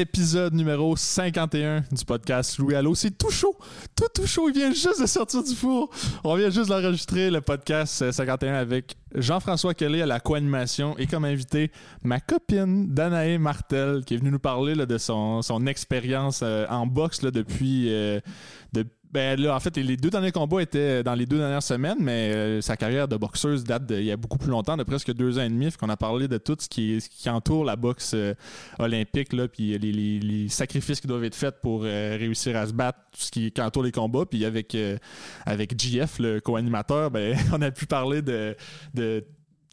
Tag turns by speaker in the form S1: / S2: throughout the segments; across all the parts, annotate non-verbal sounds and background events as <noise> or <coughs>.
S1: épisode numéro 51 du podcast Louis Allo. C'est tout chaud, tout tout chaud. Il vient juste de sortir du four. On vient juste d'enregistrer le podcast 51 avec Jean-François Kelly à la co-animation et comme invité ma copine Danae Martel qui est venue nous parler là, de son, son expérience euh, en boxe depuis, euh, ben là, en fait, les deux derniers combats étaient dans les deux dernières semaines, mais euh, sa carrière de boxeuse date d'il y a beaucoup plus longtemps, de presque deux ans et demi. Fait qu'on a parlé de tout ce qui, qui entoure la boxe euh, olympique, là, puis les, les- les sacrifices qui doivent être faits pour euh, réussir à se battre, tout ce qui, qui entoure les combats. Puis avec, avec JF, le co-animateur, ben, <laughs> on a pu parler de, de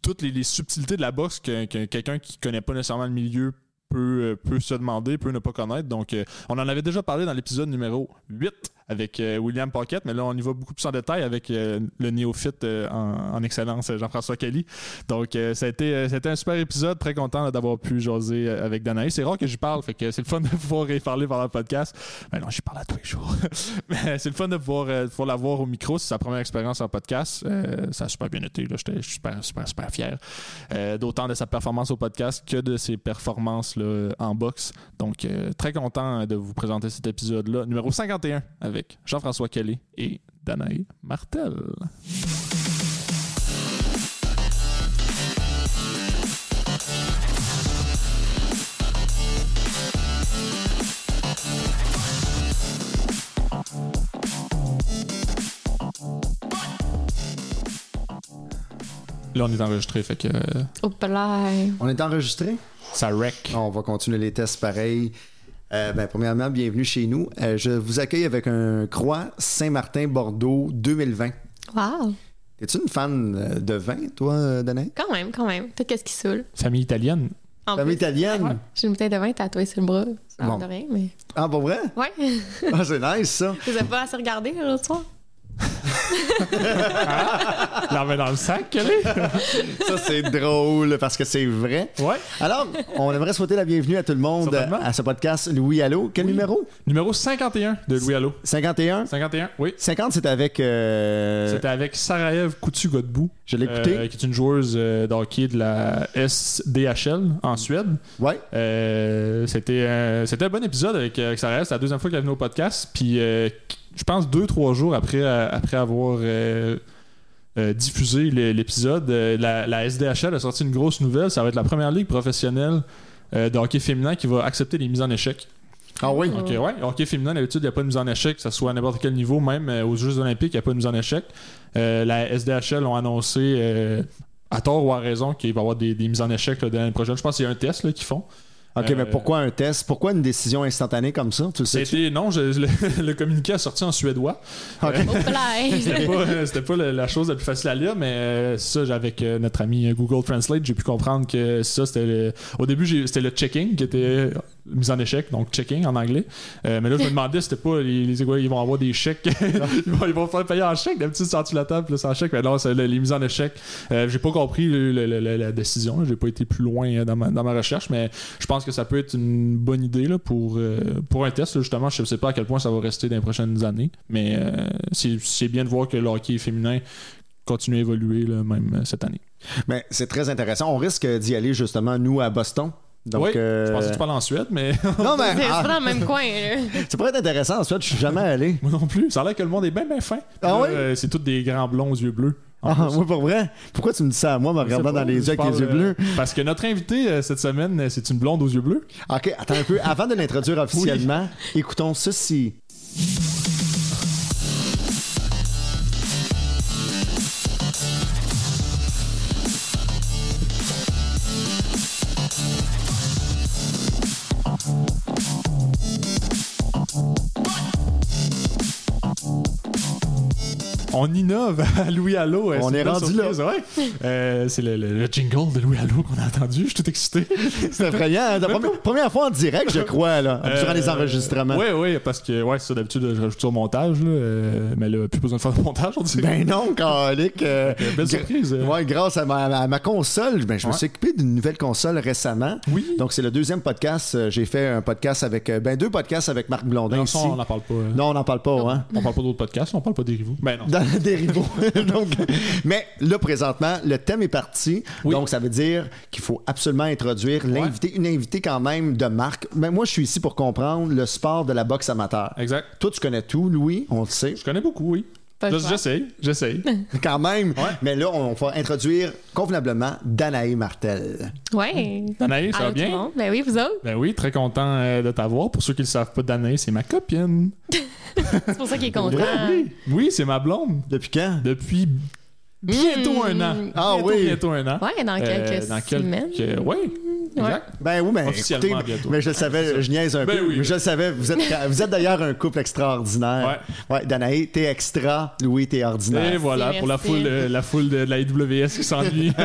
S1: toutes les, subtilités de la boxe que, que quelqu'un qui connaît pas nécessairement le milieu peut, peut se demander, peut ne pas connaître. Donc, on en avait déjà parlé dans l'épisode numéro 8 avec euh, William Pocket, mais là, on y va beaucoup plus en détail avec euh, le néophyte euh, en, en excellence, Jean-François Kelly. Donc, ça, a été, ça un super épisode. Très content d'avoir pu jaser avec Danaï. C'est rare que j'y parle, fait que c'est le fun de <laughs> pouvoir y parler pendant le podcast. Mais non, j'y parle à tous les jours. <laughs> mais c'est le fun de pouvoir, de pouvoir l'avoir au micro. C'est sa première expérience en podcast. Ça a super bien été. J'étais super, super, super fier. D'autant de sa performance au podcast que de ses performances en boxe. Donc, très content de vous présenter cet épisode-là, numéro 51, avec Jean-François Kelly et Danae Martel. Là, on est enregistré, fait que euh.
S2: On est enregistré?
S1: ça wreck.
S2: On va continuer les tests pareil. Euh, ben, premièrement, bienvenue chez nous. Euh, je vous accueille avec un Croix Saint-Martin-Bordeaux 2020.
S3: Wow.
S2: Es-tu une fan euh, de vin, toi, Danae?
S3: Quand même, quand même. Tout qu'est-ce qui saoule?
S1: Famille italienne.
S3: En
S2: Famille
S3: plus,
S2: italienne?
S3: J'ai une bouteille de vin tatouée sur le bras. Ça
S2: Bon.
S3: de rien, mais.
S2: Ah, pour vrai?
S3: Ouais.
S2: Ah, c'est nice, ça. <laughs>
S3: Je vous ai pas assez regardé l'autre soir.
S1: La main dans le sac, Kelly.
S2: Ça, c'est drôle parce que c'est vrai.
S1: ouais.
S2: Alors, on aimerait souhaiter la bienvenue à tout le monde à ce podcast Louis Allo. Quel
S1: Oui.
S2: numéro?
S1: Numéro 51 de Louis Allo.
S2: 51?
S1: 51, oui.
S2: 50, c'est avec... euh,
S1: C'était avec Sarajev Coutu-Godbout.
S2: Je l'ai écouté.
S1: euh, qui est une joueuse euh, de hockey de la SDHL en Suède.
S2: Ouais.
S1: C'était un, c'était un bon épisode avec, avec Sarajev. C'est la deuxième fois qu'elle est venue au podcast. Puis, je pense deux, trois jours après, euh, après avoir euh, euh, diffusé l'épisode, la, la SDHL a sorti une grosse nouvelle. Ça va être la première ligue professionnelle de hockey féminin qui va accepter les mises en échec.
S2: Ah oui?
S1: Ok, ouais. Hockey féminin, d'habitude, il n'y a pas de mise en échec, que ce soit à n'importe quel niveau, même aux Jeux Olympiques, il n'y a pas de mise en échec. Euh, la SDHL ont annoncé, euh, à tort ou à raison, qu'il va y avoir des, des mises en échec l'année prochaine. Je pense qu'il y a un test qu'ils font.
S2: OK,
S1: Euh,
S2: mais pourquoi un test? Pourquoi une décision instantanée comme ça? Tu le sais?
S1: C'était, non, je- le, <laughs> le communiqué a sorti en suédois.
S3: Là. <laughs>
S1: C'était pas, euh, c'était pas la, la chose la plus facile à lire, mais euh, ça, avec euh, notre ami Google Translate, j'ai pu comprendre que ça, c'était le- au début, j'ai- c'était le checking qui était mise en échec, donc checking en anglais. Euh, mais là, je me demandais, c'était pas les, les ils vont avoir des chèques, <laughs> ils, vont, ils vont faire payer en chèque, d'habitude, c'est en dessous de la table, c'est en chèque, mais non, c'est le- les mises en échec. Euh, j'ai pas compris le- le- le- la décision, là. j'ai pas été plus loin euh, dans ma, dans ma recherche, mais je pense que ça peut être une bonne idée là, pour, euh, pour un test. là, justement, je sais pas à quel point ça va rester dans les prochaines années, mais c'est c'est bien de voir que le hockey féminin continue à évoluer même cette année.
S2: Mais c'est très intéressant. On risque d'y aller justement, nous, à Boston. Donc,
S1: oui,
S2: euh,
S1: je pensais que tu parles en Suède, mais <laughs>
S2: Non, mais
S3: C'est
S2: ah,
S3: pas dans le même coin, là.
S2: ça pourrait être intéressant. En Suède, je suis jamais allé.
S1: moi non plus. Ça a l'air que le monde est bien, bien fin.
S2: Ah oui?
S1: euh, c'est tous des grands blonds aux yeux bleus.
S2: Ah, oui, pour vrai? Pourquoi tu me dis ça à moi, me regardant dans les
S1: je
S2: yeux avec les
S1: parle,
S2: yeux
S1: euh,
S2: bleus?
S1: Parce que notre invité euh, cette semaine, euh, c'est une blonde aux yeux bleus.
S2: OK, attends un peu. Avant de l'introduire officiellement, écoutons ceci.
S1: On innove à Louis Allo. euh,
S2: On est rendu
S1: surprise, ouais. Euh, c'est le, le- le jingle de Louis Allo qu'on a entendu. Je suis tout excité. <laughs>
S2: C'est effrayant. hein? La première, première fois en direct, je crois, là, durant les
S1: Euh,
S2: enregistrements.
S1: Oui, oui, parce que ouais, ça d'habitude, je rajoute au montage. Là, euh, mais là, plus besoin de faire de montage, on dirait.
S2: Ben non, calique. euh, <laughs>
S1: Belle surprise. euh.
S2: Ouais, grâce à ma, à ma console, ben, je me suis équipé d'une nouvelle console récemment.
S1: Oui.
S2: Donc, c'est le deuxième podcast. Euh, J'ai fait un podcast avec. euh, Ben, deux podcasts avec Marc Blondin
S1: Non,
S2: ici.
S1: ça, on n'en parle pas. euh.
S2: Non, on n'en parle pas, hein?
S1: On parle pas d'autres podcasts, on parle pas des rivaux. Ben non. <laughs>
S2: Donc, mais là, présentement, le thème est parti.
S1: Oui.
S2: Donc, ça veut dire qu'il faut absolument introduire l'invité, une invitée quand même de marque. Mais moi, je suis ici pour comprendre le sport de la boxe amateur.
S1: Exact.
S2: Toi, tu connais tout, Louis, on le sait.
S1: Je connais beaucoup, oui.
S3: Pas
S1: Je-
S3: choix.
S1: J'essaye, j'essaye. <laughs>
S2: Quand même.
S1: Ouais.
S2: Mais là, on va introduire convenablement Danae Martel.
S3: Ouais.
S1: Danae, ça va
S3: Allô, tout le
S1: bien?
S3: monde? Ben oui, vous autres?
S1: Ben oui, très content euh, de t'avoir. Pour ceux qui ne le savent pas, Danae, c'est ma copine. <laughs>
S3: C'est pour ça qu'il est content.
S1: Oui, oui c'est ma blonde.
S2: Depuis quand?
S1: Depuis bientôt un an.
S2: Ah
S1: Bientôt,
S2: oui.
S1: Bientôt un an.
S3: Ouais, dans
S1: Euh,
S3: quelques
S1: dans
S3: semaines.
S1: quelques... Oui, exact.
S2: Ben oui, mais
S1: Officiellement
S2: écoutez,
S1: bientôt.
S2: mais je le savais, je niaise un
S1: Ben
S2: peu.
S1: oui.
S2: mais je le savais, vous êtes, <laughs> vous êtes d'ailleurs un couple extraordinaire. Ouais. Danae, t'es extra, Louis, t'es ordinaire.
S1: Et voilà,
S3: Merci,
S1: pour la foule, euh, la foule de, de la IWS qui s'ennuie. <laughs>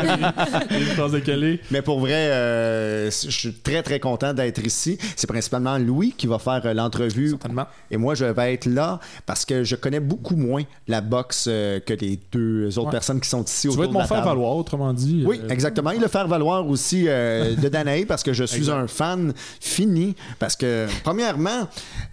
S1: De Calais.
S2: Mais pour vrai, euh, je suis très très content d'être ici. C'est principalement Louis qui va faire euh, l'entrevue
S1: Certainement.
S2: et moi je vais être là parce que je connais beaucoup moins la boxe euh, que les deux autres
S1: Ouais.
S2: personnes qui sont ici
S1: Tu
S2: autour de
S1: mon
S2: la table.
S1: faire-valoir, autrement dit.
S2: Oui,
S1: Euh,
S2: exactement. Et le faire valoir aussi euh, de Danae parce que je suis un fan fini. Parce que, premièrement,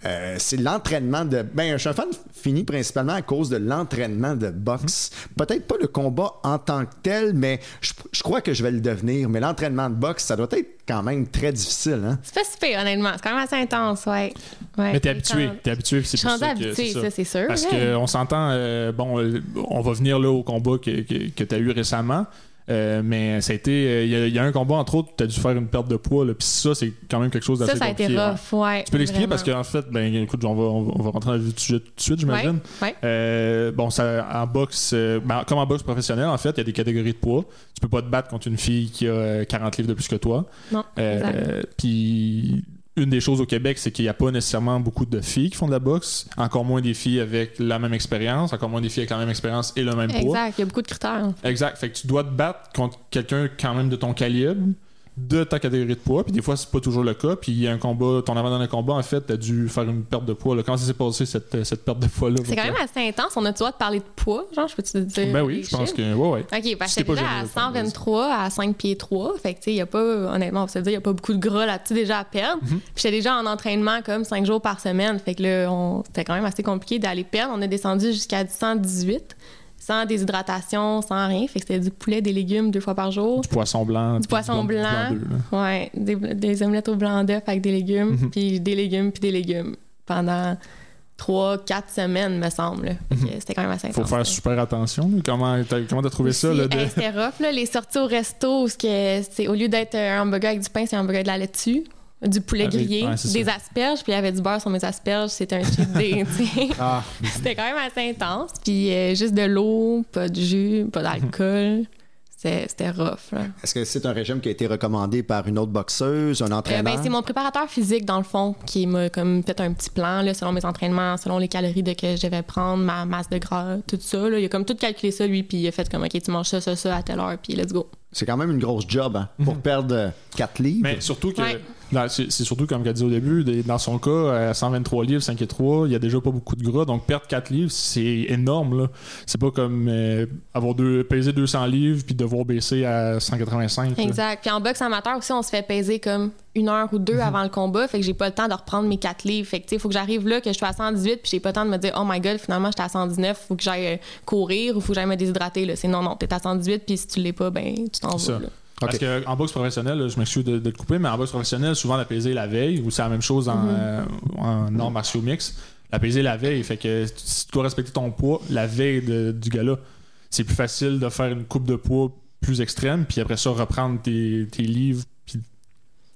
S2: euh, c'est l'entraînement de. Ben, je suis un fan fini principalement à cause de l'entraînement de boxe. Peut-être pas le combat en tant que tel, mais je, je crois que je vais le devenir. Mais l'entraînement de boxe, ça doit être quand même très difficile. Hein?
S3: C'est pas super, honnêtement. C'est quand même assez intense, ouais. ouais.
S1: Mais t'es habitué, t'es habitué, c'est
S3: Je suis
S1: pour
S3: rendue
S1: ça que c'est
S3: ça, c'est sûr.
S1: Parce
S3: ouais.
S1: qu'on s'entend, euh, bon, euh, on va venir là au combat que, que, que tu as eu récemment. Euh, mais ça a été. euh, Il y, a- il y a un combat, entre autres, tu as dû faire une perte de poids. Puis ça, c'est quand même quelque chose d'assez
S3: Ça, ça a été
S1: compliqué, ouais.
S3: rough, ouais.
S1: Tu peux l'expliquer parce qu'en fait, ben écoute, on va, on va- rentrer dans le sujet tout de suite, j'imagine.
S3: Ouais.
S1: Euh, bon, ça, en boxe, ben, comme en boxe professionnelle, en fait, il y a des catégories de poids. Tu peux pas te battre contre une fille qui a euh, 40 livres de plus que toi.
S3: Non,
S1: Puis une des choses au Québec, c'est qu'il n'y a pas nécessairement beaucoup de filles qui font de la boxe, encore moins des filles avec la même expérience, encore moins des filles avec la même expérience et le même poids.
S3: Exact, il y a beaucoup de critères.
S1: Exact. Fait que tu dois te battre contre quelqu'un quand même de ton calibre, de ta catégorie de poids. Puis des fois, c'est pas toujours le cas. Puis il y a un combat, ton avant-dernier combat, en fait, t'as dû faire une perte de poids. là. Comment ça s'est passé cette, cette perte de poids-là?
S3: C'est quand même assez intense. On a-tu droit de parler de poids? Genre, je peux-tu te dire?
S1: Ben oui, je pense que. Ouais, ouais.
S3: OK, parce que là, à
S1: généreux, vas-y.
S3: 123 à 5 pieds 3. Fait que, tu sais, il n'y a pas, honnêtement, on va se dire, il n'y a pas beaucoup de gras là-dessus déjà à perdre.
S1: Mhm.
S3: Puis j'étais déjà en entraînement comme 5 jours par semaine. Fait que là, on- c'était quand même assez compliqué d'aller perdre. On a descendu jusqu'à 118, sans déshydratation, sans rien. Fait que c'était du poulet, des légumes deux fois par jour.
S1: Du poisson blanc.
S3: Du poisson blanc. Ouais, des, des omelettes au blanc d'œuf avec des légumes,
S1: Mhm.
S3: puis des légumes, puis des légumes pendant 3-4 semaines, me semble. que C'était quand même assez
S1: Mhm. Faut
S3: intense,
S1: faire super attention. Comment t'as comment t'as trouvé ça? Là, de-
S3: hey, C'était rough, là, les sorties au resto, où c'est au lieu d'être un hamburger avec du pain, c'est un hamburger de la laitue, du poulet
S1: Avec-
S3: grillé,
S1: ouais,
S3: des
S1: ça.
S3: asperges, puis il y avait du beurre sur mes asperges. C'était un cheat day, <laughs> tu sais.
S2: Ah,
S3: C'était quand même assez intense. Puis euh, juste de l'eau, pas de jus, pas d'alcool. C'était rough,
S2: est-ce que c'est un régime qui a été recommandé par une autre boxeuse, un
S3: Euh,
S2: entraîneur?
S3: ben, c'est mon préparateur physique, dans le fond, qui m'a comme fait un petit plan là, selon mes entraînements, selon les calories de que je devais prendre, ma masse de gras, tout ça. Là. Il a comme tout calculé ça, lui, puis il a fait comme, OK, tu manges ça, ça, ça à telle heure, puis let's go.
S2: C'est quand même une grosse job hein, pour perdre 4 livres.
S1: Mais surtout que.
S3: Ouais.
S1: Dans- C'est surtout, comme qu'elle dit au début, des- dans son cas, à 123 livres, 5 et 3, il y a déjà pas beaucoup de gras. Donc, perdre 4 livres, c'est énorme. là. C'est pas comme euh, avoir deux, peser 200 livres puis devoir baisser à 185. là.
S3: Exact. Puis en boxe amateur aussi, on se fait peser comme une heure ou deux avant le combat, fait que j'ai pas le temps de reprendre mes 4 livres. Fait que, tu sais, il faut que j'arrive là, que je suis à 118, puis j'ai pas le temps de me dire, oh my god, finalement, j'étais à 119, faut que j'aille euh, courir ou faut que j'aille me déshydrater. là. C'est non, non, t'es à 118, puis si tu l'es pas, ben, tu t'en vas.
S1: Parce qu'en boxe professionnelle, je m'excuse de, de te couper, mais en boxe professionnelle, souvent la pesée la veille, ou c'est la même chose en,
S3: Mhm.
S1: euh, en arts martiaux mix. La pesée la veille, fait que si tu dois respecter ton poids la veille de- du gala, c'est plus facile de faire une coupe de poids plus extrême, puis après ça, reprendre tes, tes livres, puis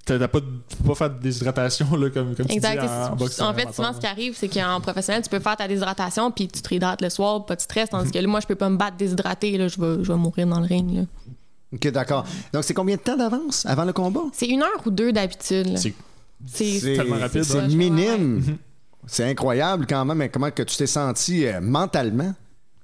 S1: t'as pas, tu pas faire de déshydratation là, comme, comme tu
S3: Exact.
S1: dis en, en boxe
S3: en fait, souvent, ce qui arrive, c'est qu'en professionnel, tu peux faire ta déshydratation, puis tu te réhydrates le soir, pas de stress, tandis que là, moi, je peux pas me battre déshydraté, là, je vais, je vais mourir dans le ring. là.
S2: OK, d'accord. Donc, c'est combien de temps d'avance avant le combat?
S3: C'est une heure ou deux d'habitude.
S1: C'est
S3: C'est
S1: tellement rapide,
S2: C'est
S3: ouais.
S2: minime. C'est incroyable quand même, mais comment que tu t'es senti euh, mentalement?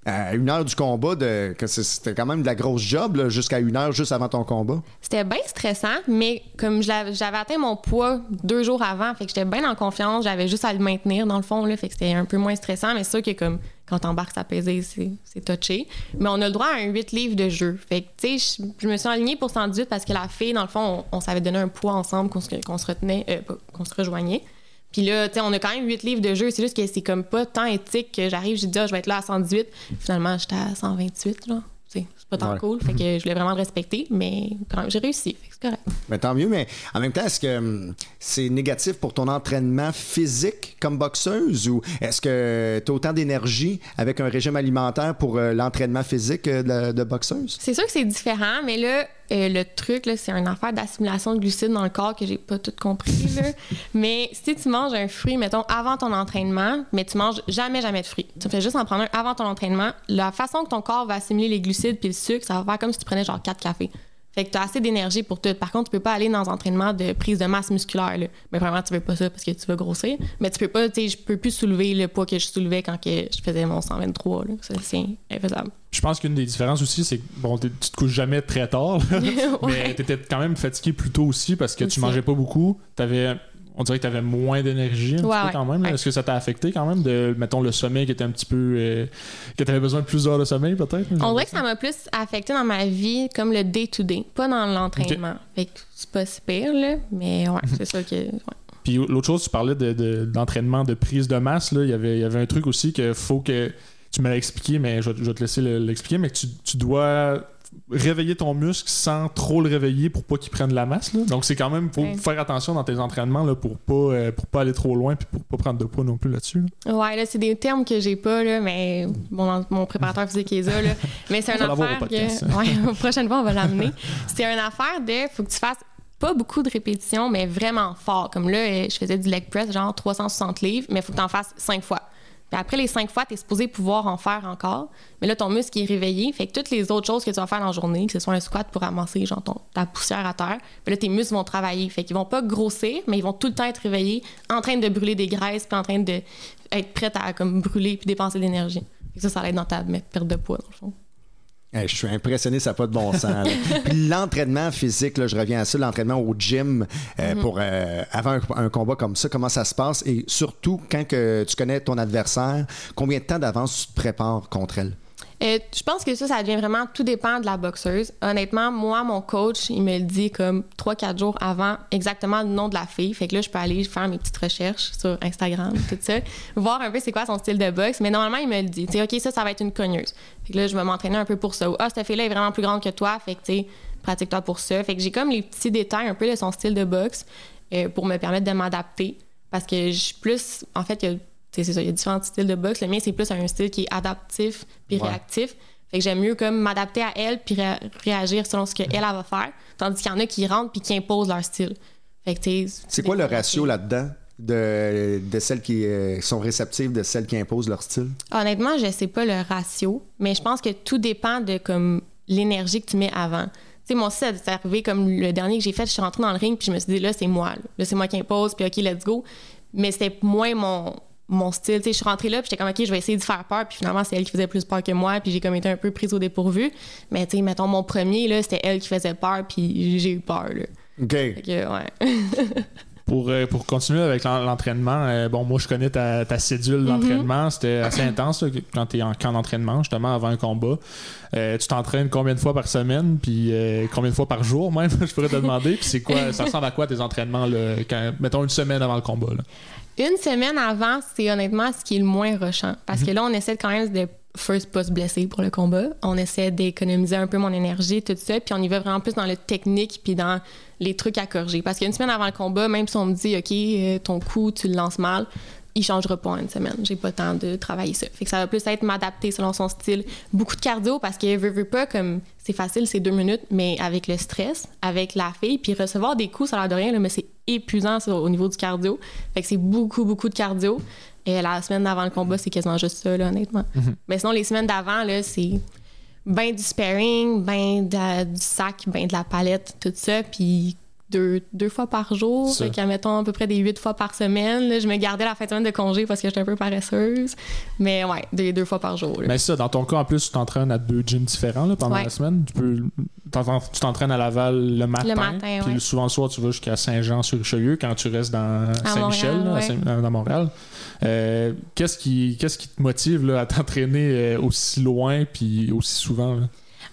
S2: À une heure du combat, que c'était quand même de la grosse job jusqu'à une heure juste avant ton combat.
S3: C'était bien stressant, mais comme j'avais atteint mon poids deux jours avant, fait j'étais bien en confiance, j'avais juste à le maintenir dans le fond, fait c'était un peu moins stressant, mais c'est sûr que comme quand t'embarques à peser, c'est touché. Mais on a le droit à un 8 livres de jeu. Fait que, tu sais, je, me suis alignée pour 118 parce que la fille, dans le fond, on, s'avait donné un poids ensemble qu'on se, se retenait, euh, qu'on se rejoignait. Puis là, tu sais, on a quand même 8 livres de jeu. C'est juste que c'est comme pas tant éthique que j'arrive, je dis, ah, je vais être là à 118. Finalement, j'étais à 128, là. C'est pas tant
S2: Ouais.
S3: cool. Fait que je voulais vraiment le respecter, mais quand même, j'ai réussi. C'est correct.
S2: Mais tant mieux, mais en même temps, est-ce que hum, c'est négatif pour ton entraînement physique comme boxeuse ou est-ce que tu as autant d'énergie avec un régime alimentaire pour euh, l'entraînement physique euh, de, de boxeuse?
S3: C'est sûr que c'est différent, mais là, euh, le truc, c'est une affaire d'assimilation de glucides dans le corps que j'ai pas tout compris. Là. <laughs> mais si tu manges un fruit, mettons, avant ton entraînement, mais tu manges jamais, jamais de fruits, tu fais juste en prendre un avant ton entraînement, la façon que ton corps va assimiler les glucides puis le sucre, ça va faire comme si tu prenais genre 4 cafés. Fait que tu as assez d'énergie pour tout. Par contre, tu peux pas aller dans un entraînement de prise de masse musculaire. Là. Mais vraiment, tu veux pas ça parce que tu veux grossir. Mais tu peux pas, tu sais, je peux plus soulever le poids que je soulevais quand que je faisais mon 123. Là. Ça, c'est infaisable.
S1: Je pense qu'une des différences aussi, c'est que bon, tu te couches jamais très tard, là, <laughs> mais tu étais quand même fatigué plus tôt aussi parce que
S3: Aussi.
S1: tu mangeais pas beaucoup. T'avais, on dirait que tu avais moins d'énergie un petit peu quand même.
S3: Ouais.
S1: Est-ce que ça t'a affecté quand même de, mettons, le sommeil qui était un petit peu. euh, que tu avais besoin de plus d'heures de sommeil peut-être?
S3: On dirait que ça m'a plus affecté dans ma vie comme le day-to-day, pas dans l'entraînement. Fait que c'est pas si pire, là. Mais ouais, <laughs> c'est sûr que. ouais.
S1: Puis l'autre chose, tu parlais de, de- d'entraînement de prise de masse. Là. Il, y avait, il y avait un truc aussi que faut que. Tu me l'as expliqué, mais je, vais- je vais te laisser le- l'expliquer. Mais que tu, tu dois réveiller ton muscle sans trop le réveiller pour pas qu'il prenne la masse. là. Donc c'est quand même. faut
S3: Ouais.
S1: faire attention dans tes entraînements là, pour pas euh, pour pas aller trop loin puis pour pas prendre de poids non plus là-dessus. là.
S3: Ouais, là, c'est des termes que j'ai pas, là, mais mon, mon préparateur physique est là, là. Mais c'est
S1: au
S3: affaire que. <laughs> Ouais, prochaine fois, on va l'amener. C'est une affaire de. Faut que tu fasses pas beaucoup de répétitions, mais vraiment fort. Comme là, euh, je faisais du leg press, genre 360 livres, mais faut que tu en fasses 5 fois. Puis après les 5 fois, tu es supposé pouvoir en faire encore. Mais là, ton muscle est réveillé. Fait que toutes les autres choses que tu vas faire dans la journée, que ce soit un squat pour ramasser genre ton- ta poussière à terre, puis là, tes muscles vont travailler. Fait qu'ils vont pas grossir, mais ils vont tout le temps être réveillés, en train de brûler des graisses, puis en train de être prêts à comme brûler puis dépenser de l'énergie. Ça, ça aide dans ta perte de poids, dans le fond.
S2: Hey, je suis impressionné, ça n'a pas de bon sens. <laughs> Puis l'entraînement physique, là, je reviens à ça, l'entraînement au gym euh, pour euh, avant un, un combat comme ça, comment ça se passe? Et surtout quand que tu connais ton adversaire, combien de temps d'avance tu te prépares contre elle?
S3: Euh, je pense que ça, ça devient vraiment tout dépend de la boxeuse. Honnêtement, moi, mon coach, il me le dit comme 3-4 jours avant exactement le nom de la fille. Fait que là, je peux aller faire mes petites recherches sur Instagram, tout ça, voir un peu c'est quoi son style de boxe. Mais normalement, il me le dit. Tu OK, ça, ça va être une cogneuse. Fait que là, je vais m'entraîner un peu pour ça. Ou, ah, cette fille-là est vraiment plus grande que toi. Fait que, tu sais, pratique-toi pour ça. Fait que j'ai comme les petits détails un peu de son style de boxe euh, pour me permettre de m'adapter. Parce que je suis plus. En fait, il y a c'est ça, il y a différents styles de boxe. Le mien, c'est plus un style qui est adaptif puis
S2: Ouais.
S3: réactif. Fait que j'aime mieux comme m'adapter à elle puis ré- réagir selon ce qu'elle elle va faire. Tandis qu'il y en a qui rentrent puis qui imposent leur style. Fait que,
S2: C'est quoi le ratio là-dedans de, de celles qui euh, sont réceptives de celles qui imposent leur style?
S3: Honnêtement, je sais pas le ratio, mais je pense que tout dépend de comme l'énergie que tu mets avant. Tu sais, moi aussi, ça c'est arrivé comme le dernier que j'ai fait, je suis rentrée dans le ring puis je me suis dit, là, c'est moi. Là, Là, c'est moi qui impose, puis OK, let's go. Mais c'était moins mon, mon style. Tu sais, je suis rentrée là puis j'étais comme, OK, je vais essayer de faire peur. Puis finalement, c'est elle qui faisait plus peur que moi, puis j'ai comme été un peu prise au dépourvu. Mais tu sais, mettons, mon premier, là, c'était elle qui faisait peur, puis j'ai eu peur, là.
S2: OK.
S3: Fait que, ouais. <laughs>
S1: Pour, euh, pour continuer avec l'en- l'entraînement, euh, bon, moi je connais ta, ta cédule d'entraînement. C'était assez intense là, quand tu es en camp d'entraînement, justement, avant un combat. Euh, tu t'entraînes combien de fois par semaine, puis euh, combien de fois par jour même, <laughs> je pourrais te demander. Puis c'est quoi, ça ressemble à quoi tes entraînements, là, quand, mettons une semaine avant le combat? Là?
S3: Une semaine avant, c'est honnêtement ce qui est le moins rushant. Parce que là, on essaie de quand même de first pas se blesser pour le combat. On essaie d'économiser un peu mon énergie, tout ça. Puis on y va vraiment plus dans le technique puis dans les trucs à corriger. Parce qu'une semaine avant le combat, même si on me dit, OK, euh, ton coup, tu le lances mal, il changera pas en une semaine. J'ai pas le temps de travailler ça. Fait que ça va plus être m'adapter selon son style. Beaucoup de cardio parce que veut, veut pas, comme c'est facile, c'est deux minutes, mais avec le stress, avec la fille, puis recevoir des coups, ça a l'air de rien, là, mais c'est épuisant au niveau du cardio. Fait que c'est beaucoup, beaucoup de cardio. Et la semaine d'avant le combat, c'est quasiment juste ça, là, honnêtement. Mais sinon, les semaines d'avant, là, c'est ben du sparring, ben de- du sac, ben de la palette, tout ça, puis deux, deux fois par jour,
S1: Ça.
S3: fait qu'à mettons à peu près des huit fois par semaine. là, je me gardais la fin de semaine de congé parce que j'étais un peu paresseuse. Mais ouais, des deux fois par jour. là.
S1: Mais ça, dans ton cas, en plus, tu t'entraînes à deux gyms différents là, pendant
S3: Ouais.
S1: la semaine. Tu peux t'entraînes- tu t'entraînes à Laval le matin.
S3: matin,
S1: puis
S3: ouais.
S1: souvent le soir, tu vas jusqu'à Saint-Jean-sur-Richelieu quand tu restes dans Saint-Michel,
S3: ouais.
S1: Dans Montréal. Euh, qu'est-ce, qui, qu'est-ce qui te motive là, à t'entraîner euh, aussi loin puis aussi souvent? là?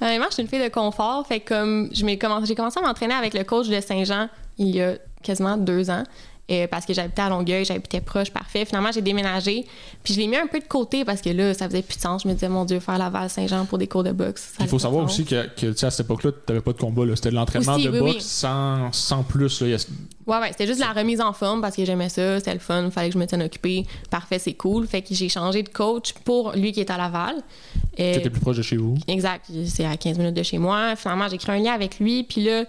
S3: Honnêtement, je suis une fille de confort. Fait comme j'ai commencé à m'entraîner avec le coach de Saint-Jean il y a quasiment deux ans. Euh, parce que j'habitais à Longueuil, j'habitais proche, parfait. Finalement, j'ai déménagé, puis je l'ai mis un peu de côté parce que là, ça faisait plus de sens. Je me disais, mon Dieu, faire Laval-Saint-Jean pour des cours de boxe.
S1: Il faut savoir aussi que, que, tu sais, à cette époque-là, tu n'avais pas de combat. C'était de l'entraînement de
S3: oui,
S1: boxe
S3: oui.
S1: Sans, sans plus. là. A-
S3: Ouais, ouais, c'était juste la remise en forme parce que j'aimais ça, c'était le fun, fallait que je me tienne occupée. Parfait, c'est cool. Fait que j'ai changé de coach pour lui qui est à Laval. Euh,
S1: C'était plus proche de chez vous.
S3: Exact, c'est à 15 minutes de chez moi. Finalement, j'ai créé un lien avec lui, puis là,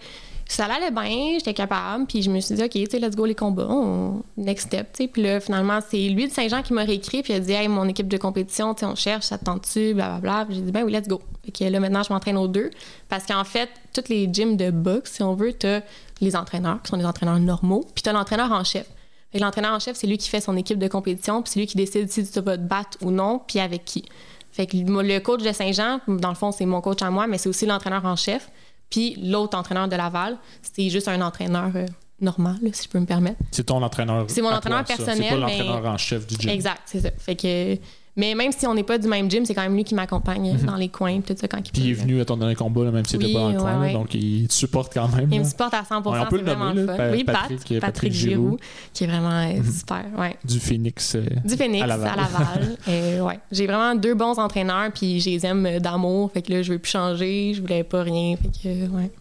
S3: ça allait bien, j'étais capable, puis je me suis dit, OK, tu sais, let's go les combats, on- next step, tu sais. Puis là, finalement, c'est lui de Saint-Jean qui m'a réécrit, puis il a dit, hey, mon équipe de compétition, tu sais, on cherche, ça te tente-tu, blablabla. J'ai dit, ben oui, let's go. Fait que là, maintenant, je m'entraîne aux deux, parce qu'en fait, toutes les gyms de boxe, si on veut, t'as les entraîneurs, qui sont des entraîneurs normaux, puis t'as l'entraîneur en chef. Fait l'entraîneur en chef, c'est lui qui fait son équipe de compétition, puis c'est lui qui décide si tu vas te battre ou non, puis avec qui. Fait que le coach de Saint-Jean, dans le fond, c'est mon coach à moi, mais c'est aussi l'entraîneur en chef. Puis l'autre entraîneur de Laval, c'est juste un entraîneur euh, normal, si je peux me permettre.
S1: C'est ton entraîneur.
S3: C'est mon entraîneur
S1: toi,
S3: personnel,
S1: C'est pas
S3: mais-
S1: l'entraîneur en chef du gym.
S3: Exact, c'est ça. Fait que, mais même si on n'est pas du même gym, c'est quand même lui qui m'accompagne dans les coins, tout ça quand il
S1: Mhm. Puis il est
S3: peut.
S1: venu à ton dernier combat, là, même s'il n'était
S3: Oui,
S1: pas dans le coin.
S3: ouais,
S1: là,
S3: ouais.
S1: donc il te supporte quand même.
S3: Il me supporte à 100
S1: Ouais, on peut
S3: c'est
S1: le
S3: vraiment
S1: nommer,
S3: le
S1: là,
S3: fun.
S1: Pa-
S3: Oui, Pat,
S1: Patrick-
S3: Patrick,
S1: Patrick
S3: Giroux,
S1: Giroux.
S3: qui est vraiment euh, super. Ouais.
S1: Du Phoenix. euh,
S3: Du Phoenix
S1: à Laval.
S3: Laval. <laughs> Euh, ouais. J'ai vraiment deux bons entraîneurs, puis je les aime euh, d'amour. Fait que là, je veux plus changer, je voulais pas rien. Fait que, euh, ouais.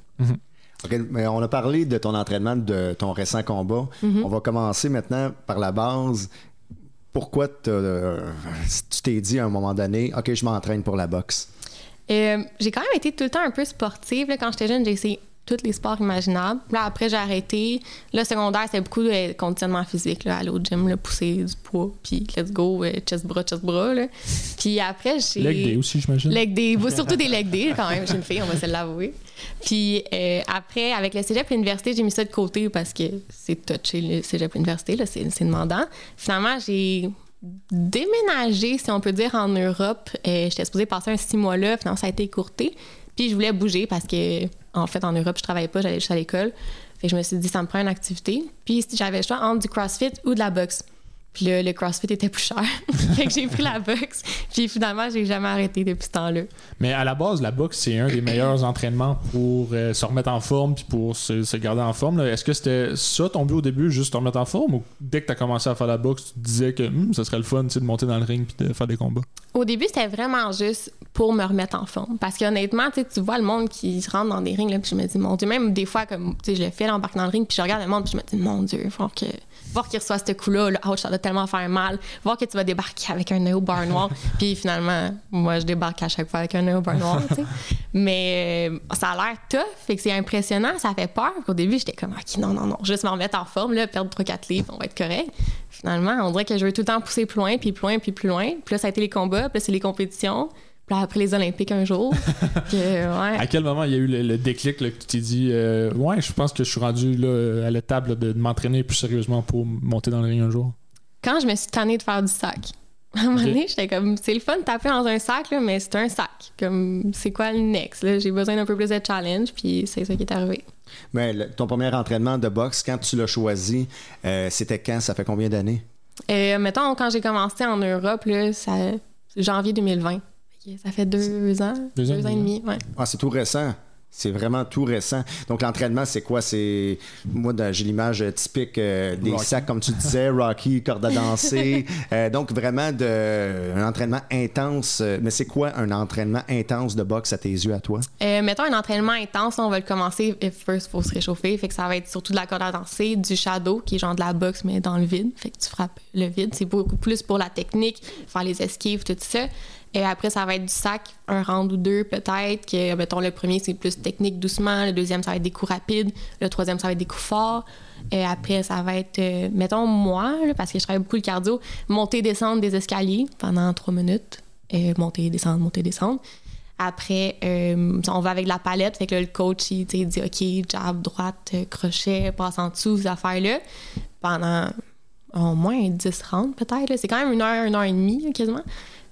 S2: OK, mais on a parlé de ton entraînement, de ton récent combat. On va commencer maintenant par la base. Pourquoi euh, tu t'es dit à un moment donné, OK, je m'entraîne pour la boxe?
S3: Euh, j'ai quand même été tout le temps un peu sportive. là. Quand j'étais jeune, j'ai essayé tous les sports imaginables. Là, après, j'ai arrêté. Le secondaire, c'était beaucoup de conditionnement physique, là, aller au gym, là, pousser du poids, puis let's go, euh, chest bras, chest bras. Là. Puis après, j'ai.
S1: Leg day aussi, j'imagine.
S3: Leg day, surtout des leg day quand même. J'ai une fille, on va se l'avouer. Puis euh, après, avec le cégep et l'université, j'ai mis ça de côté parce que c'est touché le cégep et l'université, c'est, c'est demandant. Finalement, j'ai déménagé, si on peut dire, en Europe. Euh, j'étais supposée passer un six mois là, finalement, ça a été écourté. Puis je voulais bouger parce que, en fait, en Europe, je travaillais pas, j'allais juste à l'école. Fait que je me suis dit, ça me prend une activité. Puis j'avais le choix entre du CrossFit ou de la boxe. Puis là, le CrossFit était plus cher. <laughs> fait que j'ai pris la boxe. Puis finalement, j'ai jamais arrêté depuis ce temps-là.
S1: Mais à la base, la boxe, c'est un des meilleurs entraînements pour euh, se remettre en forme puis pour se, se garder en forme. Est-ce que c'était ça ton but au début, juste te remettre en forme? Ou dès que tu as commencé à faire la boxe, tu te disais que Hum, ça serait le fun de monter dans le ring puis de faire des combats?
S3: Au début, c'était vraiment juste pour me remettre en forme. Parce qu'honnêtement, tu vois le monde qui se rentre dans des rings, là, puis je me dis, mon Dieu, même des fois, comme, je le fais, là, embarque dans le ring, puis je regarde le monde, puis je me dis, mon Dieu, faut que. Voir qu'il reçoit ce coup-là, là, tellement faire mal. Voir que tu vas débarquer avec un nœud au bar noir. <laughs> puis finalement, moi, je débarque à chaque fois avec un nœud au bar noir, tu sais. Mais euh, ça a l'air tough, fait que c'est impressionnant, ça fait peur. Au début, j'étais comme, OK, non, non, non, juste me remettre en forme, là, perdre 3-4 livres, on va être correct. Finalement, on dirait que je veux tout le temps pousser plus loin, puis plus loin, puis plus loin. Puis là, ça a été les combats, puis là, c'est les compétitions. Puis là, après les Olympiques un jour. <laughs> que, ouais.
S1: À quel moment il y a eu le, le déclic là, que tu t'es dit euh, Ouais, je pense que je suis rendu là, à l'étape là, de, de m'entraîner plus sérieusement pour monter dans le ring un jour?
S3: Quand je me suis tannée de faire du sac, <laughs> à un moment donné, j'étais comme, c'est le fun de taper dans un sac, là, mais c'est un sac. Comme, c'est quoi le next? là? J'ai besoin d'un peu plus de challenge, puis c'est ça qui est arrivé.
S2: Mais le- ton premier entraînement de boxe, quand tu l'as choisi, euh, c'était quand? Ça fait combien d'années?
S3: Euh, mettons, quand j'ai commencé en Europe, là, ça, c'est janvier 2020. Fait que Ça fait deux ans,
S1: Deux ans et
S3: ans et
S1: demi.
S3: demi. Ouais.
S2: Ah, c'est tout récent. C'est vraiment tout récent. Donc, l'entraînement, c'est quoi? C'est. Moi, j'ai l'image typique euh, des
S1: Rocky.
S2: sacs, comme tu disais, Rocky, corde à danser. <laughs> Euh, donc, vraiment, de, un entraînement intense. Euh, Mais c'est quoi un entraînement intense de boxe à tes yeux, à toi?
S3: Euh, mettons un entraînement intense, on va le commencer. euh, First, il faut se réchauffer. Fait que ça va être surtout de la corde à danser, du shadow, qui est genre de la boxe, mais dans le vide. Fait que tu frappes le vide. C'est beaucoup plus pour la technique, faire les esquives, tout ça. Et après, ça va être du sac, un round ou deux peut-être. Que, mettons, le premier, c'est plus technique doucement. Le deuxième, ça va être des coups rapides. Le troisième, ça va être des coups forts. Et après, ça va être, euh, mettons, moi, parce que je travaille beaucoup le cardio, monter, descendre des escaliers pendant trois minutes. Et monter, descendre, monter, descendre. Après, euh, on va avec la palette. Fait que le coach, il, dit OK, jab, droite, euh, crochet, passe en dessous, ces affaires-là. Pendant au moins 10 rounds, peut-être. C'est quand même une heure, une heure et demie, quasiment.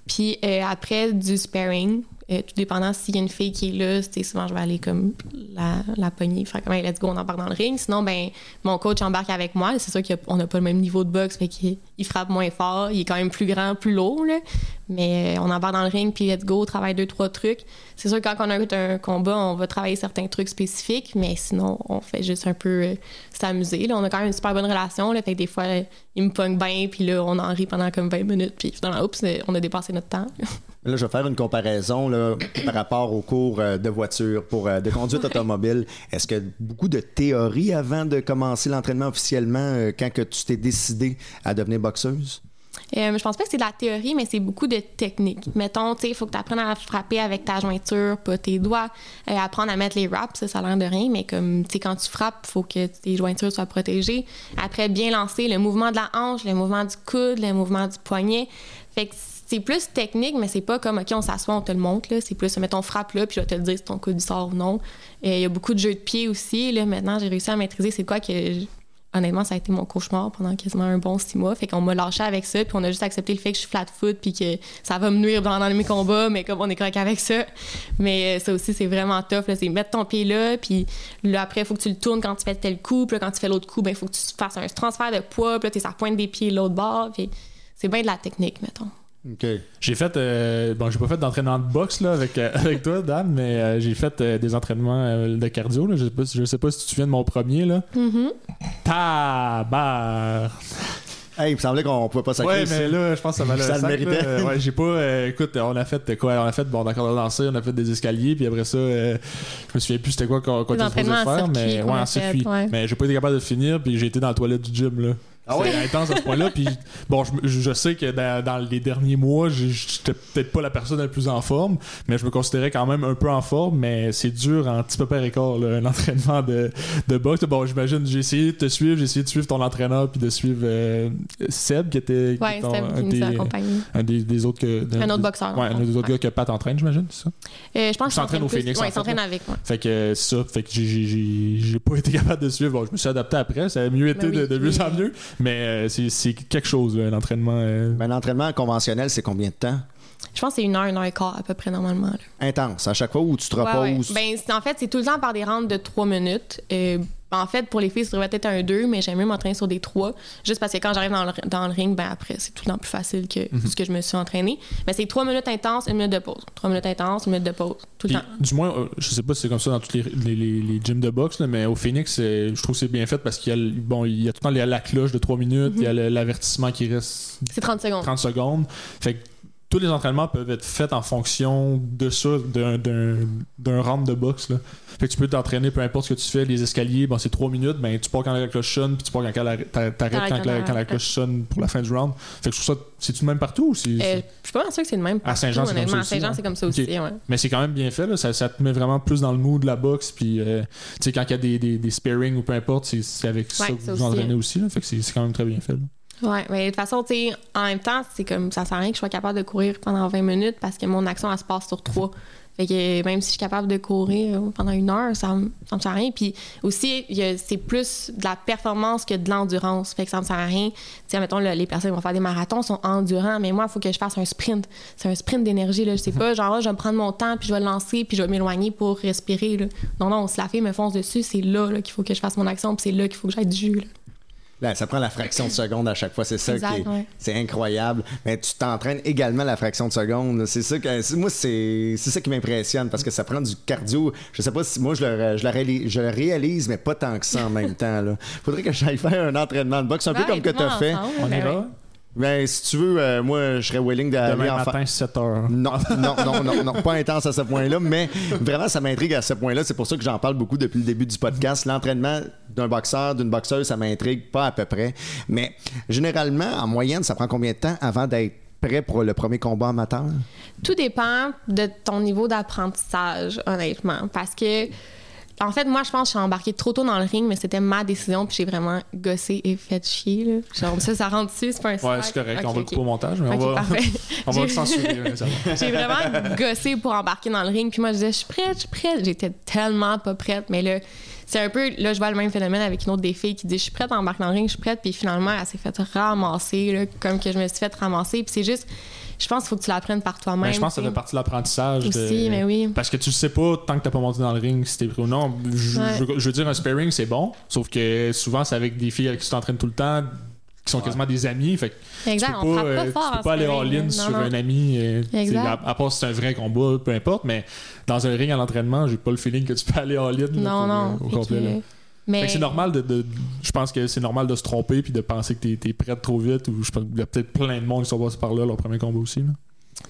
S3: Puis euh, après, du sparring. Euh, tout dépendant s'il y a une fille qui est là, souvent je vais aller comme la, la pogner, faire comme hey, let's go, on embarque dans le ring. Sinon, ben mon coach embarque avec moi. C'est sûr qu'on n'a pas le même niveau de boxe, fait qu'il il frappe moins fort. Il est quand même plus grand, plus lourd, là. Mais euh, on embarque dans le ring, puis let's go, travaille deux, trois trucs. C'est sûr que quand on a un combat, on va travailler certains trucs spécifiques, mais sinon, on fait juste un peu euh, s'amuser. On a quand même une super bonne relation, là, fait des fois, il me pogne bien, puis là, on en rit pendant comme 20 minutes, puis finalement, oups, on a dépassé notre temps. <laughs>
S2: Là, je vais faire une comparaison là, par rapport au cours euh, de voiture pour de conduite automobile. Est-ce que beaucoup de théorie avant de commencer l'entraînement officiellement quand que tu t'es décidé à devenir boxeuse?
S3: Euh, je pense pas que c'est de la théorie, mais c'est beaucoup de technique. Mettons, tu sais, il faut que tu apprennes à frapper avec ta jointure, pas tes doigts, euh, apprendre à mettre les wraps, ça, ça a l'air de rien, mais comme, tu sais, quand tu frappes, il faut que tes jointures soient protégées. Après, bien lancer le mouvement de la hanche, le mouvement du coude, le mouvement du poignet. Fait que c'est plus technique, mais c'est pas comme, OK, on s'assoit, on te le montre, là. C'est plus, mettons, frappe là, puis je te le dire si ton coude sort ou non. Euh, il y a beaucoup de jeux de pied aussi, là. Maintenant, j'ai réussi à maîtriser c'est quoi que honnêtement, ça a été mon cauchemar pendant quasiment un bon six mois. Fait qu'on m'a lâché avec ça, puis on a juste accepté le fait que je suis flat foot, puis que ça va me nuire pendant mes combats, mais comme on est correct avec ça. Mais euh, ça aussi, c'est vraiment tough. C'est mettre ton pied là, puis là, après, il faut que tu le tournes quand tu fais tel coup, puis quand tu fais l'autre coup, il ben, faut que tu fasses un transfert de poids, puis là, ça pointe des pieds l'autre bord, puis c'est bien de la technique, mettons.
S1: J'ai fait, euh, bon, j'ai pas fait d'entraînement de boxe là, avec, euh, <laughs> avec toi, Dan, mais euh, j'ai fait des entraînements de cardio. Là. Je, sais pas, je sais pas si tu te souviens de mon premier. Là.
S3: Mm-hmm.
S1: Tabar!
S2: Hey, il me semblait qu'on pouvait pas
S1: s'accuser. Ouais, mais là, je pense que ça valait
S2: ça
S1: le
S2: méritait.
S1: Ouais, j'ai pas. écoute, on a fait quoi On a fait, bon, d'accord, lancé, on a fait des escaliers, puis après ça, je me souviens plus c'était quoi qu'on qu était supposé faire, mais ouais, en circuit. Mais j'ai pas été capable de finir, puis j'ai été dans la toilette du gym, là. Ah c'est intense à ce point-là. Puis bon, je, sais que dans, les derniers mois, j'étais peut-être pas la personne la plus en forme, mais je me considérais quand même un peu en forme. Mais c'est dur en petit peu par écart, un <laughs> entraînement de, de boxe. Bon, j'imagine, j'ai essayé de te suivre, j'ai essayé de suivre ton entraîneur puis de suivre euh, Seb, qui était
S3: ouais, Seb, un, qui des,
S1: un des, des, autres que.
S3: un autre boxeur.
S1: Ouais, un des autres gars que Pat entraîne, j'imagine, c'est ça?
S3: Euh, je pense qu'il
S1: s'entraîne au Phoenix.
S3: Ouais, il s'entraîne avec.
S1: Fait que c'est ça. Fait que j'ai pas <laughs> été capable de suivre. Bon, je me suis adapté après. Ça a mieux été ben de, mieux en mieux. Mais euh, c'est quelque chose, l'entraînement. Euh.
S2: Ben, l'entraînement conventionnel, c'est combien de temps?
S3: Je pense que c'est une heure, une heure et quart à peu près normalement.
S2: Intense. À chaque fois où tu te reposes.
S3: Ben, en fait, c'est tout le temps par des rentes de trois minutes. Euh, en fait, pour les filles, ça devrait être un 2, mais j'aime mieux m'entraîner sur des 3. Juste parce que quand j'arrive dans le, dans le, ring, ben après, c'est tout le temps plus facile que mhm. ce que je me suis entraîné. Mais c'est 3 minutes intenses, une minute de pause. 3 minutes intenses, une minute de pause. Tout le temps.
S1: Du moins, euh, je sais pas si c'est comme ça dans tous les, les, les, gyms de boxe, mais au Phoenix, je trouve que c'est bien fait parce qu'il y a, bon, il y a tout le temps la cloche de 3 minutes, il y a l'avertissement qui reste.
S3: C'est 30 secondes.
S1: 30 secondes. Fait que tous les entraînements peuvent être faits en fonction de ça, d'un round de boxe. Là. Fait que tu peux t'entraîner peu importe ce que tu fais, les escaliers, bon, c'est 3 minutes, ben, tu pars quand la cloche sonne, puis tu pars quand t'arrêtes quand, la, quand la cloche sonne pour la fin du round. Fait que je trouve ça, c'est-tu le même partout ou c'est.
S3: Euh, je suis pas sûr que c'est le même.
S1: À Saint-Jean, c'est comme ça.
S3: À Saint-Jean, c'est comme ça aussi, ouais.
S1: Mais c'est quand même bien fait, là. Ça, ça, te met vraiment plus dans le mood de la boxe, puis euh, tu sais, quand il y a des, des, des sparring ou peu importe, c'est avec ça que vous entraînez aussi, là. Fait que c'est quand même très bien fait, là.
S3: Oui, mais de toute façon, tu sais, en même temps, c'est comme ça sert à rien que je sois capable de courir pendant 20 minutes parce que mon action, elle se passe sur trois. Fait que même si je suis capable de courir pendant une heure, ça, me, ça me sert à rien. Puis aussi, c'est plus de la performance que de l'endurance. Fait que ça me sert à rien. Tu sais, mettons, les personnes qui vont faire des marathons sont endurants, mais moi, il faut que je fasse un sprint. C'est un sprint d'énergie, là. Je sais pas, genre, là, je vais me prendre mon temps, puis je vais le lancer, puis je vais m'éloigner pour respirer, là. Non, non, si la fille me fonce dessus, c'est là, là qu'il faut que je fasse mon action, puis c'est là qu'il faut que j'aille du jus, là
S2: ça prend la fraction de seconde à chaque fois, c'est ça qui est, c'est incroyable. Mais tu t'entraînes également la fraction de seconde. C'est ça que moi c'est, ça qui m'impressionne parce que ça prend du cardio. Je sais pas si moi je le, je réalise, je réalise mais pas tant que ça en même <laughs> temps là. Faudrait que j'aille faire un entraînement de boxe un peu comme que tu as fait.
S1: On est là.
S2: Ben, si tu veux, euh, moi, je serais willing d'aller
S1: Demain en matin, 7 heures.
S2: Non, non, non, non, non, pas intense à ce point-là, mais vraiment, ça m'intrigue à ce point-là. C'est pour ça que j'en parle beaucoup depuis le début du podcast. L'entraînement d'un boxeur, d'une boxeuse, ça m'intrigue pas à peu près. Mais généralement, en moyenne, ça prend combien de temps avant d'être prêt pour le premier combat amateur?
S3: Tout dépend de ton niveau d'apprentissage, honnêtement. Parce que en fait, moi, je pense que je suis embarquée trop tôt dans le ring, mais c'était ma décision, puis j'ai vraiment gossé et fait chier. Là. Genre, ça, ça rentre dessus, c'est pas un
S1: Ouais, c'est correct, on va le couper au montage, mais on va, <laughs> on va le censurer. <laughs>
S3: j'ai vraiment gossé pour embarquer dans le ring, puis moi, je disais, je suis prête, je suis prête. J'étais tellement pas prête, mais là, c'est un peu, là, je vois le même phénomène avec une autre des filles qui dit, je suis prête à embarquer dans le ring, je suis prête, puis finalement, elle s'est fait ramasser, là, comme que je me suis fait ramasser, puis c'est juste je pense qu'il faut que tu l'apprennes par toi-même.
S1: Ben, je pense que ça
S3: tu
S1: fait partie de l'apprentissage. de-
S3: Aussi, mais oui.
S1: Parce que tu sais pas tant que t'as pas monté dans le ring si t'es pris ou non. Je,
S3: Ouais.
S1: je- je veux dire, un sparring, c'est bon. Sauf que souvent, c'est avec des filles avec qui tu t'entraînes tout le temps, qui sont quasiment des amis. Fait que.
S3: Exact,
S1: tu
S3: on
S1: peux pas,
S3: frappe pas
S1: euh,
S3: fort.
S1: tu peux
S3: en
S1: pas aller all-in sur
S3: Non,
S1: un ami. euh, À, à part si c'est un vrai combat, peu importe. Mais dans un ring à l'entraînement, j'ai pas le feeling que tu peux <laughs> aller all-in là,
S3: Non,
S1: pour,
S3: non.
S1: euh, au
S3: Fait
S1: complet.
S3: que-
S1: là.
S3: Mais
S1: Fait que c'est normal de, de- Je pense que c'est normal de se tromper puis de penser que t'es, t'es prête trop vite. Ou je pense qu'il y a peut-être plein de monde qui sont passés par là leur premier combat aussi. là.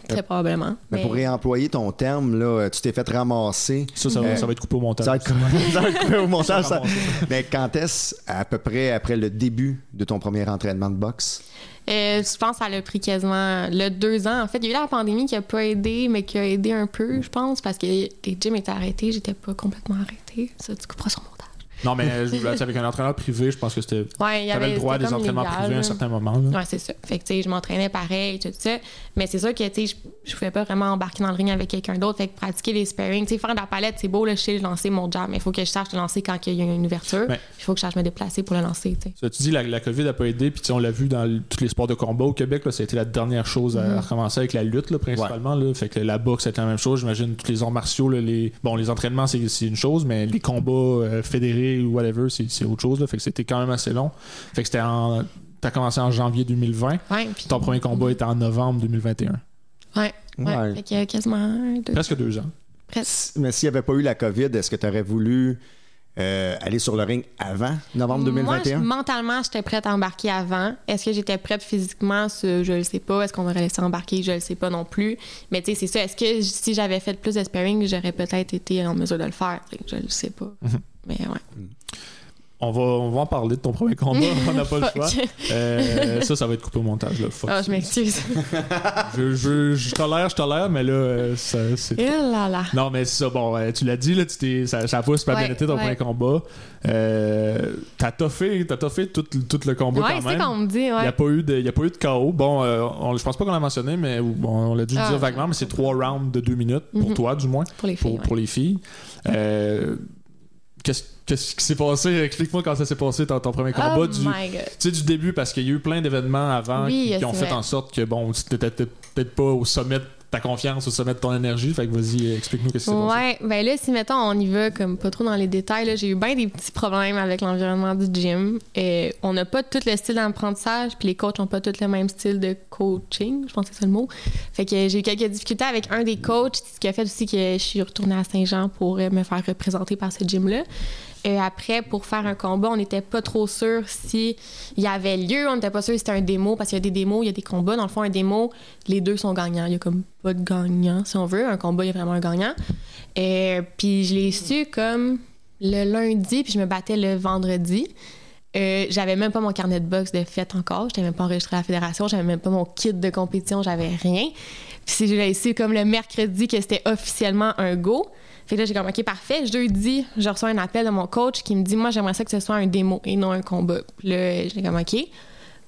S3: très probablement.
S2: Mais pour réemployer ton terme, là, tu t'es fait ramasser.
S1: Ça, ça, va-
S2: Euh,
S1: ça va être coupé au montage.
S2: Ça va être <laughs> ça va être coupé au montage.
S1: Ça.
S2: Mais quand est-ce, à peu près après le début de ton premier entraînement de boxe?
S3: Euh, je pense que ça l'a pris quasiment le deux ans. En fait, il y a eu la pandémie qui a pas aidé, mais qui a aidé un peu, je pense, parce que les gyms étaient arrêtés, j'étais pas complètement arrêtée. Ça, tu couperas sur mon montage.
S1: Non, mais je- tu sais, avec un entraîneur privé, je pense que c'était.
S3: Ouais, il y
S1: T'avais
S3: avait
S1: le droit à des entraînements privés à un certain moment. là.
S3: Ouais, c'est ça. Fait que, tu sais, je m'entraînais pareil, tout ça. Mais c'est sûr que, tu sais, je, je pouvais pas vraiment embarquer dans le ring avec quelqu'un d'autre. Fait que pratiquer les sparring, tu sais, faire de la palette, c'est beau, là, je sais lancer mon jab, mais il faut que je sache le lancer quand il y a une ouverture.
S1: Ouais.
S3: Il faut que je sache me déplacer pour le lancer, tu sais.
S1: Tu dis la, la COVID n'a pas aidé, puis on l'a vu dans le- tous les sports de combat au Québec, là, ça a été la dernière chose à, à recommencer avec la lutte, là, principalement. Là. Fait que la boxe, c'était la même chose. J'imagine tous les arts martiaux, là, les... bon, les entraînements, c'est c'est une chose, mais les combats euh, fédérés ou whatever, c'est autre chose. Là. Fait que c'était quand même assez long. Fait que c'était en. T'as commencé en janvier 2020.
S3: Ouais,
S1: Ton premier combat était en novembre 2021.
S3: Ouais, ouais.
S2: Ouais.
S3: Fait qu'il y a quasiment un, deux,
S1: Presque deux ans.
S3: presque.
S2: Mais s'il n'y avait pas eu la COVID, est-ce que tu aurais voulu euh, aller sur le ring avant novembre
S3: Moi,
S2: 2021?
S3: je- mentalement, j'étais prête à embarquer avant. Est-ce que j'étais prête physiquement? Ce- je le sais pas. Est-ce qu'on m'aurait laissé embarquer? Je le sais pas non plus. Mais tu sais, c'est ça. Est-ce que si j'avais fait plus de sparring, j'aurais peut-être été en mesure de le faire? Je le sais pas.
S1: Mhm.
S3: Mais ouais.
S1: On va, on va en parler de ton premier combat, <laughs> on n'a pas le choix. Euh, ça, ça va être coupé au montage. Là. Fuck.
S3: Ah, je m'excuse. <laughs>
S1: je, je, je tolère, je tolère, mais là, euh, ça, c'est.
S3: Eh là là.
S1: Non, mais c'est ça. Bon, euh, tu l'as dit, là, tu t'es, ça, ça a pas super bien été ton
S3: ouais.
S1: premier combat. Euh, t'as toffé, t'as toffé tout, tout le combat
S3: Ouais,
S1: quand
S3: c'est
S1: même.
S3: qu'on me dit,
S1: Il n'y a, pas eu de- y a pas eu de KO. Bon, euh, on- je pense pas qu'on l'a mentionné, mais bon, on l'a dû le
S3: Ah,
S1: dire vaguement, mais c'est trois rounds de deux minutes, pour
S3: Mhm.
S1: toi du moins,
S3: Pour les filles.
S1: pour,
S3: ouais.
S1: pour les filles. Euh, qu'est-ce, qu'est-ce qui s'est passé? Explique-moi quand ça s'est passé ton, ton premier combat.
S3: Oh
S1: du, tu sais, du début, parce qu'il y a eu plein d'événements avant
S3: Oui,
S1: qui, qui ont fait
S3: vrai.
S1: en sorte que, bon, tu n'étais peut-être pas au sommet de ta confiance, au sommet de ton énergie. Fait que vas-y, explique-nous qu'est-ce s'est passé.
S3: Ouais, ben là, si mettons, on y va comme pas trop dans les détails, j'ai eu bien des petits problèmes avec l'environnement du gym. Euh, on n'a pas tout le style d'apprentissage, puis les coachs n'ont pas tout le même style de coaching, je pense que c'est le mot. Fait que j'ai eu quelques difficultés avec un des coachs, ce qui a fait aussi que je suis retournée à Saint-Jean pour euh, me faire représenter par ce gym-là. Après, pour faire un combat, on n'était pas trop sûr si il y avait lieu. On n'était pas sûr si c'était un démo, parce qu'il y a des démos, il y a des combats. Dans le fond, un démo, les deux sont gagnants. Il y a comme pas de gagnant, si on veut. Un combat, il y a vraiment un gagnant. Euh, puis je l'ai su comme le lundi, puis je me battais le vendredi. Euh, j'avais même pas mon carnet de boxe de fête encore. J'étais même pas enregistré à la fédération. J'avais même pas mon kit de compétition. J'avais rien. Puis je l'ai su comme le mercredi que c'était officiellement un go. Fait que là, j'ai comme, OK, parfait. Jeudi, je reçois un appel de mon coach qui me dit, moi, j'aimerais ça que ce soit un démo et non un combat. Puis là, j'ai comme, OK.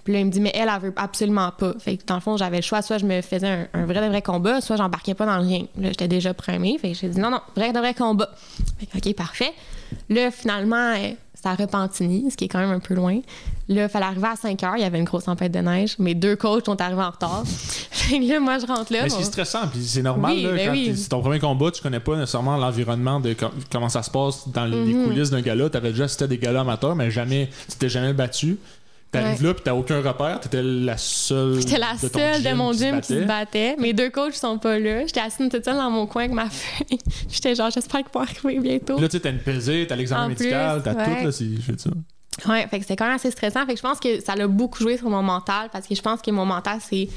S3: Puis là, il me dit, mais elle, elle veut absolument pas. Fait que dans le fond, j'avais le choix. Soit je me faisais un, vrai de vrai combat, soit j'embarquais pas dans le rien. Là, j'étais déjà primée. Fait que j'ai dit, non, non, vrai de vrai combat. Fait que, OK, parfait. Là, finalement, c'est à Repentigny, ce qui est quand même un peu loin. Là, il fallait arriver à 5 heures. Il y avait une grosse tempête de neige. Mes deux coachs sont arrivés en retard. <laughs> fait que là, moi, je rentre là.
S1: Mais c'est stressant, puis c'est normal.
S3: Oui,
S1: là,
S3: ben
S1: quand
S3: oui.
S1: c'est ton premier combat, tu connais pas nécessairement l'environnement de com- comment ça se passe dans les
S3: Mhm.
S1: coulisses d'un gala. T'avais déjà assisté à des galas amateurs, mais jamais, tu t'es jamais battu. T'arrives
S3: Ouais.
S1: là, puis t'as aucun repère. T'étais la seule.
S3: J'étais la
S1: de
S3: seule de mon
S1: qui se
S3: gym qui se
S1: battait.
S3: Mes deux coachs sont pas là. J'étais assise toute seule dans mon coin avec ma feuille. <laughs> J'étais genre, j'espère qu'ils vont arriver bientôt.
S1: Là, tu sais, t'as une pesée, t'as l'examen
S3: En
S1: médical, t'as
S3: ouais.
S1: tout, là, c'est je veux dire.
S3: Ouais, fait que c'était quand même assez stressant. Fait que je pense que ça l'a beaucoup joué sur mon mental parce que je pense que mon mental, c'est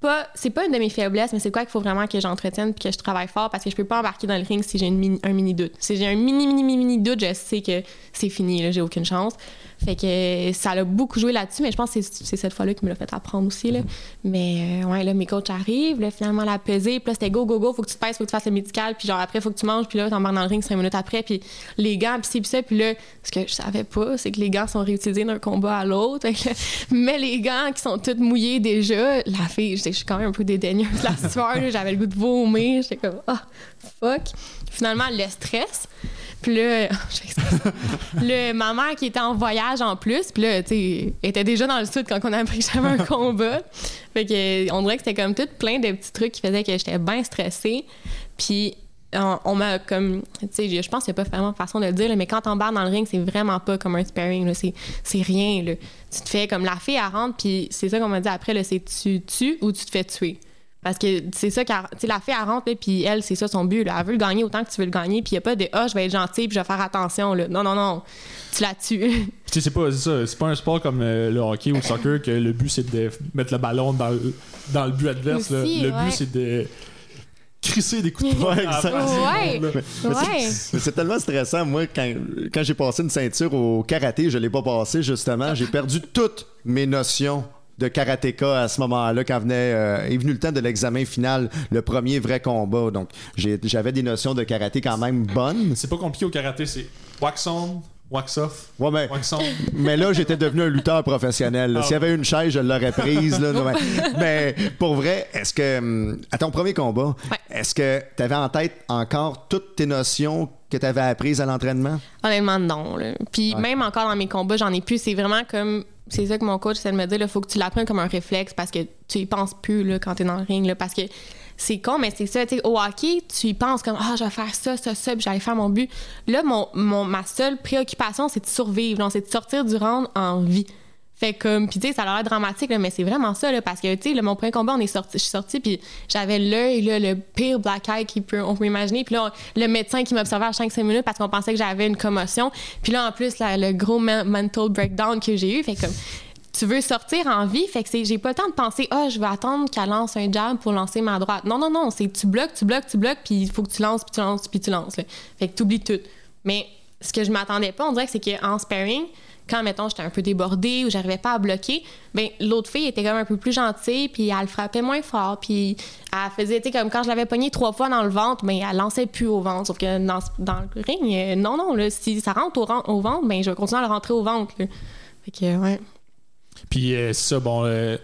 S3: pas, c'est pas une de mes faiblesses, mais c'est quoi qu'il faut vraiment que j'entretienne puis que je travaille fort parce que je peux pas embarquer dans le ring si j'ai une mini- un mini doute. Si j'ai un mini, mini, mini, mini doute, je sais que c'est fini, là, j'ai aucune chance. Fait que ça l'a beaucoup joué là-dessus, mais je pense que c'est, cette fois-là qui me l'a fait apprendre aussi, là. Mais, euh, ouais, là, mes coachs arrivent, là, finalement, la pesée, puis là, c'était go, go, go, faut que tu te pèses, faut que tu fasses le médical, puis genre, après, faut que tu manges, puis là, t'embarques dans le ring cinq minutes après, puis les gants, puis ci, puis ça, puis là, ce que je savais pas, c'est que les gants sont réutilisés d'un combat à l'autre. Mais les gants qui sont tous mouillés déjà, la fille, je suis quand même un peu dédaigneuse la là, j'avais le goût de vomir, j'étais comme, ah, fuck. Finalement, le stress. Puis là, <laughs> le, ma mère qui était en voyage en plus, puis là, tu sais, était déjà dans le sud quand on a appris que j'avais un combat. Fait que, on dirait que c'était comme tout plein de petits trucs qui faisaient que j'étais bien stressée. Puis on, m'a comme tu sais je pense qu'il n'y a pas vraiment façon de le dire mais quand barre dans le ring c'est vraiment pas comme un sparring c'est rien tu te fais comme la fille à rentre puis c'est ça qu'on m'a dit après c'est tu tues ou tu te fais tuer parce que c'est ça, tu sais, la fille, elle rentre, puis elle, c'est ça son but. Là. Elle veut le gagner autant que tu veux le gagner, puis il n'y a pas de Ah, je vais être gentil, puis je vais faire attention. Là. Non, non, non. Tu la tues. <laughs>
S1: Tu sais, c'est pas ça. C'est pas un sport comme euh, le hockey ou le soccer que le but, c'est de mettre le ballon dans le, dans le but adverse. Le but, c'est de crisser des coups de poing. <laughs>
S3: Ouais, ouais.
S2: C'est tellement stressant. Moi, quand, quand j'ai passé une ceinture au karaté, je l'ai pas passé, justement. J'ai perdu toutes mes notions de karatéka à ce moment-là quand venait, euh, est venu le temps de l'examen final, le premier vrai combat. Donc, j'avais des notions de karaté quand même bonnes.
S1: C'est pas compliqué au karaté, c'est wax on, wax off.
S2: Ouais, mais,
S1: wax on.
S2: mais là, j'étais devenu un lutteur professionnel. Ah S'il y avait une chaise, je l'aurais prise. Là, mais pour vrai, est-ce que, hum, à ton premier combat, est-ce que tu avais en tête encore toutes tes notions que tu avais apprises à l'entraînement?
S3: Honnêtement, non. Puis même encore dans mes combats, j'en ai plus. C'est vraiment comme c'est ça que mon coach essaie de me dire, il faut que tu l'apprennes comme un réflexe parce que tu y penses plus là, quand tu es dans le ring. Là, parce que c'est con, mais c'est ça. Au hockey, tu y penses comme Ah, je vais faire ça, ça, ça, puis j'allais faire mon but. Là, mon, mon, ma seule préoccupation, c'est de survivre. C'est de sortir du round en vie. Fait comme, puis tu sais, ça a l'air dramatique, mais c'est vraiment ça, là, parce que, tu sais, mon premier combat, on est sorti, je suis sortie, puis j'avais l'œil, le pire black eye qu'on peut, on peut imaginer. Puis là, le médecin qui m'observait à 5-5 minutes parce qu'on pensait que j'avais une commotion. Puis là, en plus, le gros mental breakdown que j'ai eu, fait comme, tu veux sortir en vie, fait que j'ai pas le temps de penser, ah, oh, je vais attendre qu'elle lance un jab pour lancer ma droite. Non, non, non, c'est tu bloques, tu bloques, tu bloques, puis il faut que tu lances, puis tu lances, puis tu lances. Fait que tu oublies tout. Mais ce que je m'attendais pas, on dirait que c'est qu'en sparring, quand, mettons, j'étais un peu débordée ou j'arrivais pas à bloquer, ben l'autre fille était comme un peu plus gentille, puis elle frappait moins fort, puis elle faisait, tu sais, comme quand je l'avais pognée trois fois dans le ventre, mais ben, elle lançait plus au ventre. Sauf que dans, le ring, euh, non, non, là, si ça rentre au, ventre, ben je vais continuer à le rentrer au ventre. Fait que, ouais.
S1: Puis euh, ça, bon, euh,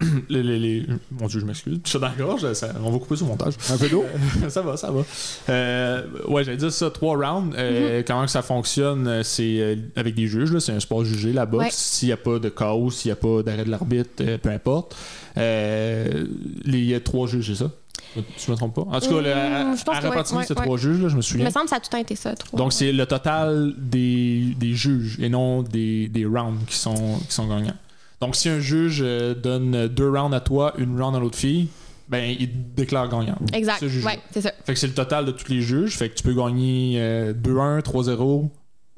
S1: <coughs> les, Mon Dieu, je m'excuse. Je suis dans la gorge, on va couper ce montage.
S2: Un peu d'eau? <laughs>
S1: ça va, ça va. Euh, ouais, j'allais dire ça, trois rounds. Euh, mm-hmm. Comment que ça fonctionne, euh, c'est avec des juges. C'est un sport jugé, la boxe. S'il n'y a pas de chaos, s'il n'y a pas d'arrêt de l'arbitre, peu importe. Il y a trois juges, c'est ça? Je me trompe pas? En tout cas, à, à c'est trois juges, je me souviens.
S3: Il me semble que ça a tout été ça, trois.
S1: Donc, c'est le total des, des, juges et non des, des rounds qui sont, qui sont gagnants. Donc, si un juge euh, donne deux rounds à toi, une round à l'autre fille, ben, il déclare gagnant.
S3: Exact. Ouais, c'est ça.
S1: Fait que c'est le total de tous les juges. Fait que tu peux gagner 2-1, 3-0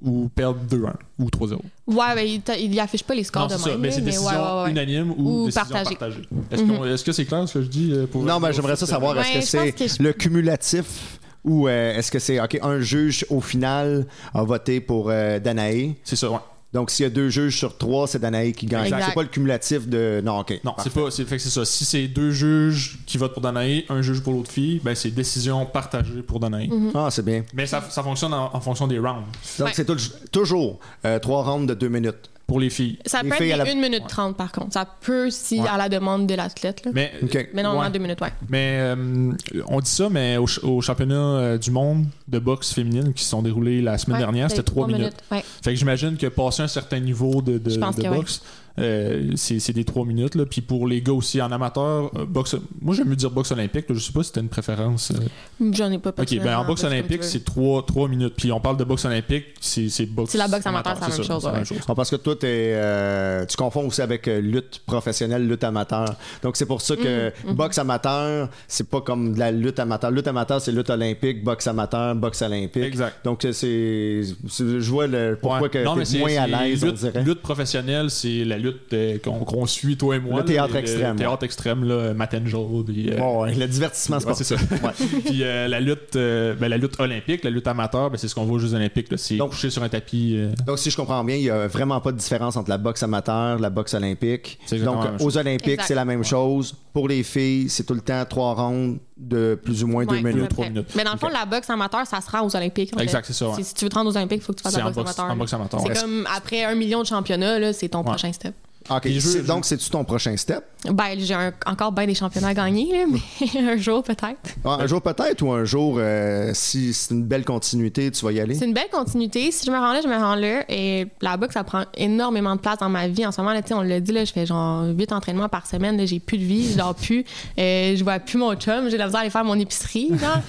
S1: ou perdre 2-1 ou 3-0.
S3: Ouais, ben, il, il affiche pas les scores non, de même.
S1: Mais c'est décision unanime ou, décision partagée. Mhm. Est-ce que c'est clair ce que je dis euh, pour
S2: Non, mais j'aimerais ça savoir, est-ce que c'est le cumulatif ou euh, est-ce que c'est, OK, un juge au final a voté pour Danae?
S1: C'est ça, ouais.
S2: Donc, s'il y a deux juges sur trois, c'est Danae qui gagne. C'est pas le cumulatif de. Non, OK.
S1: Non, c'est pas. Fait c'est ça. Si c'est deux juges qui votent pour Danae, un juge pour l'autre fille, ben c'est décision partagée pour Danae.
S3: Mhm.
S2: Ah, c'est bien.
S1: Mais ça, ça fonctionne en, fonction des rounds.
S2: Donc, c'est toujours euh, trois rounds de deux minutes
S1: pour les filles.
S3: Ça peut être 1 minute 30 par contre. Ça peut si à la demande de l'athlète.
S1: Mais,
S3: mais normalement 2 minutes, ouais.
S1: Mais euh, on dit ça, mais au, au championnat euh, du monde de boxe féminine qui se sont déroulés la semaine dernière, c'était 3 minutes.
S3: minutes.
S1: Fait que j'imagine que passer un certain niveau de, de, de boxe, euh, c'est des 3 minutes. Là. Puis pour les gars aussi en amateur, euh, boxe, moi j'aime mieux dire boxe olympique. Je sais pas si c'était une préférence.
S3: Euh. J'en ai pas
S1: Ok, ben en boxe olympique, c'est 3, 3 minutes. Puis on parle de boxe olympique, c'est boxe.
S3: C'est la boxe amateur, c'est la même chose.
S2: Ah, parce que toi, es, tu confonds aussi avec lutte professionnelle, lutte amateur. Donc c'est pour ça que mm-hmm. boxe amateur, c'est pas comme de la lutte amateur. Lutte amateur, c'est lutte olympique, boxe amateur, boxe olympique.
S1: Exact.
S2: Donc c'est. Je vois le, pourquoi que tu es moins à l'aise, on dirait.
S1: Lutte professionnelle, c'est la lutte euh, qu'on suit, toi et moi.
S2: Le théâtre extrême. Le
S1: théâtre extrême, là, Matin Puis,
S2: euh, le divertissement sportif.
S1: c'est ça. <laughs> puis euh, la, lutte, ben, la lutte olympique, la lutte amateur, ben, c'est ce qu'on voit aux Jeux olympiques. C'est couché sur un tapis.
S2: Donc, si je comprends bien, il n'y a vraiment pas de différence entre la boxe amateur et la boxe olympique. Donc, aux Olympiques, c'est la même chose. Pour les filles, c'est tout le temps trois rondes de plus ou moins deux minutes, trois minutes.
S3: Mais dans le fond, la boxe amateur, ça se rend aux Olympiques.
S1: Exact, c'est ça.
S3: Si tu veux te rendre aux Olympiques, il faut que tu fasses la boxe, amateur.
S1: En boxe amateur.
S3: C'est comme après un million de championnats, c'est ton prochain step.
S2: OK.
S1: Je
S2: Donc, c'est-tu ton prochain step?
S3: Ben, j'ai un- encore bien des championnats à gagner, là, mais <laughs> un jour peut-être.
S2: Ah, Un jour peut-être ou un jour, euh, si c'est une belle continuité, tu vas y aller?
S3: C'est une belle continuité. Si je me rends là, je me rends là. Et la boxe, ça prend énormément de place dans ma vie. En ce moment, là, tu sais, on l'a dit, là, je fais genre 8 entraînements par semaine. là, J'ai plus de vie, je dors plus. Euh, je vois plus mon chum. J'ai la misère à aller faire mon épicerie. genre.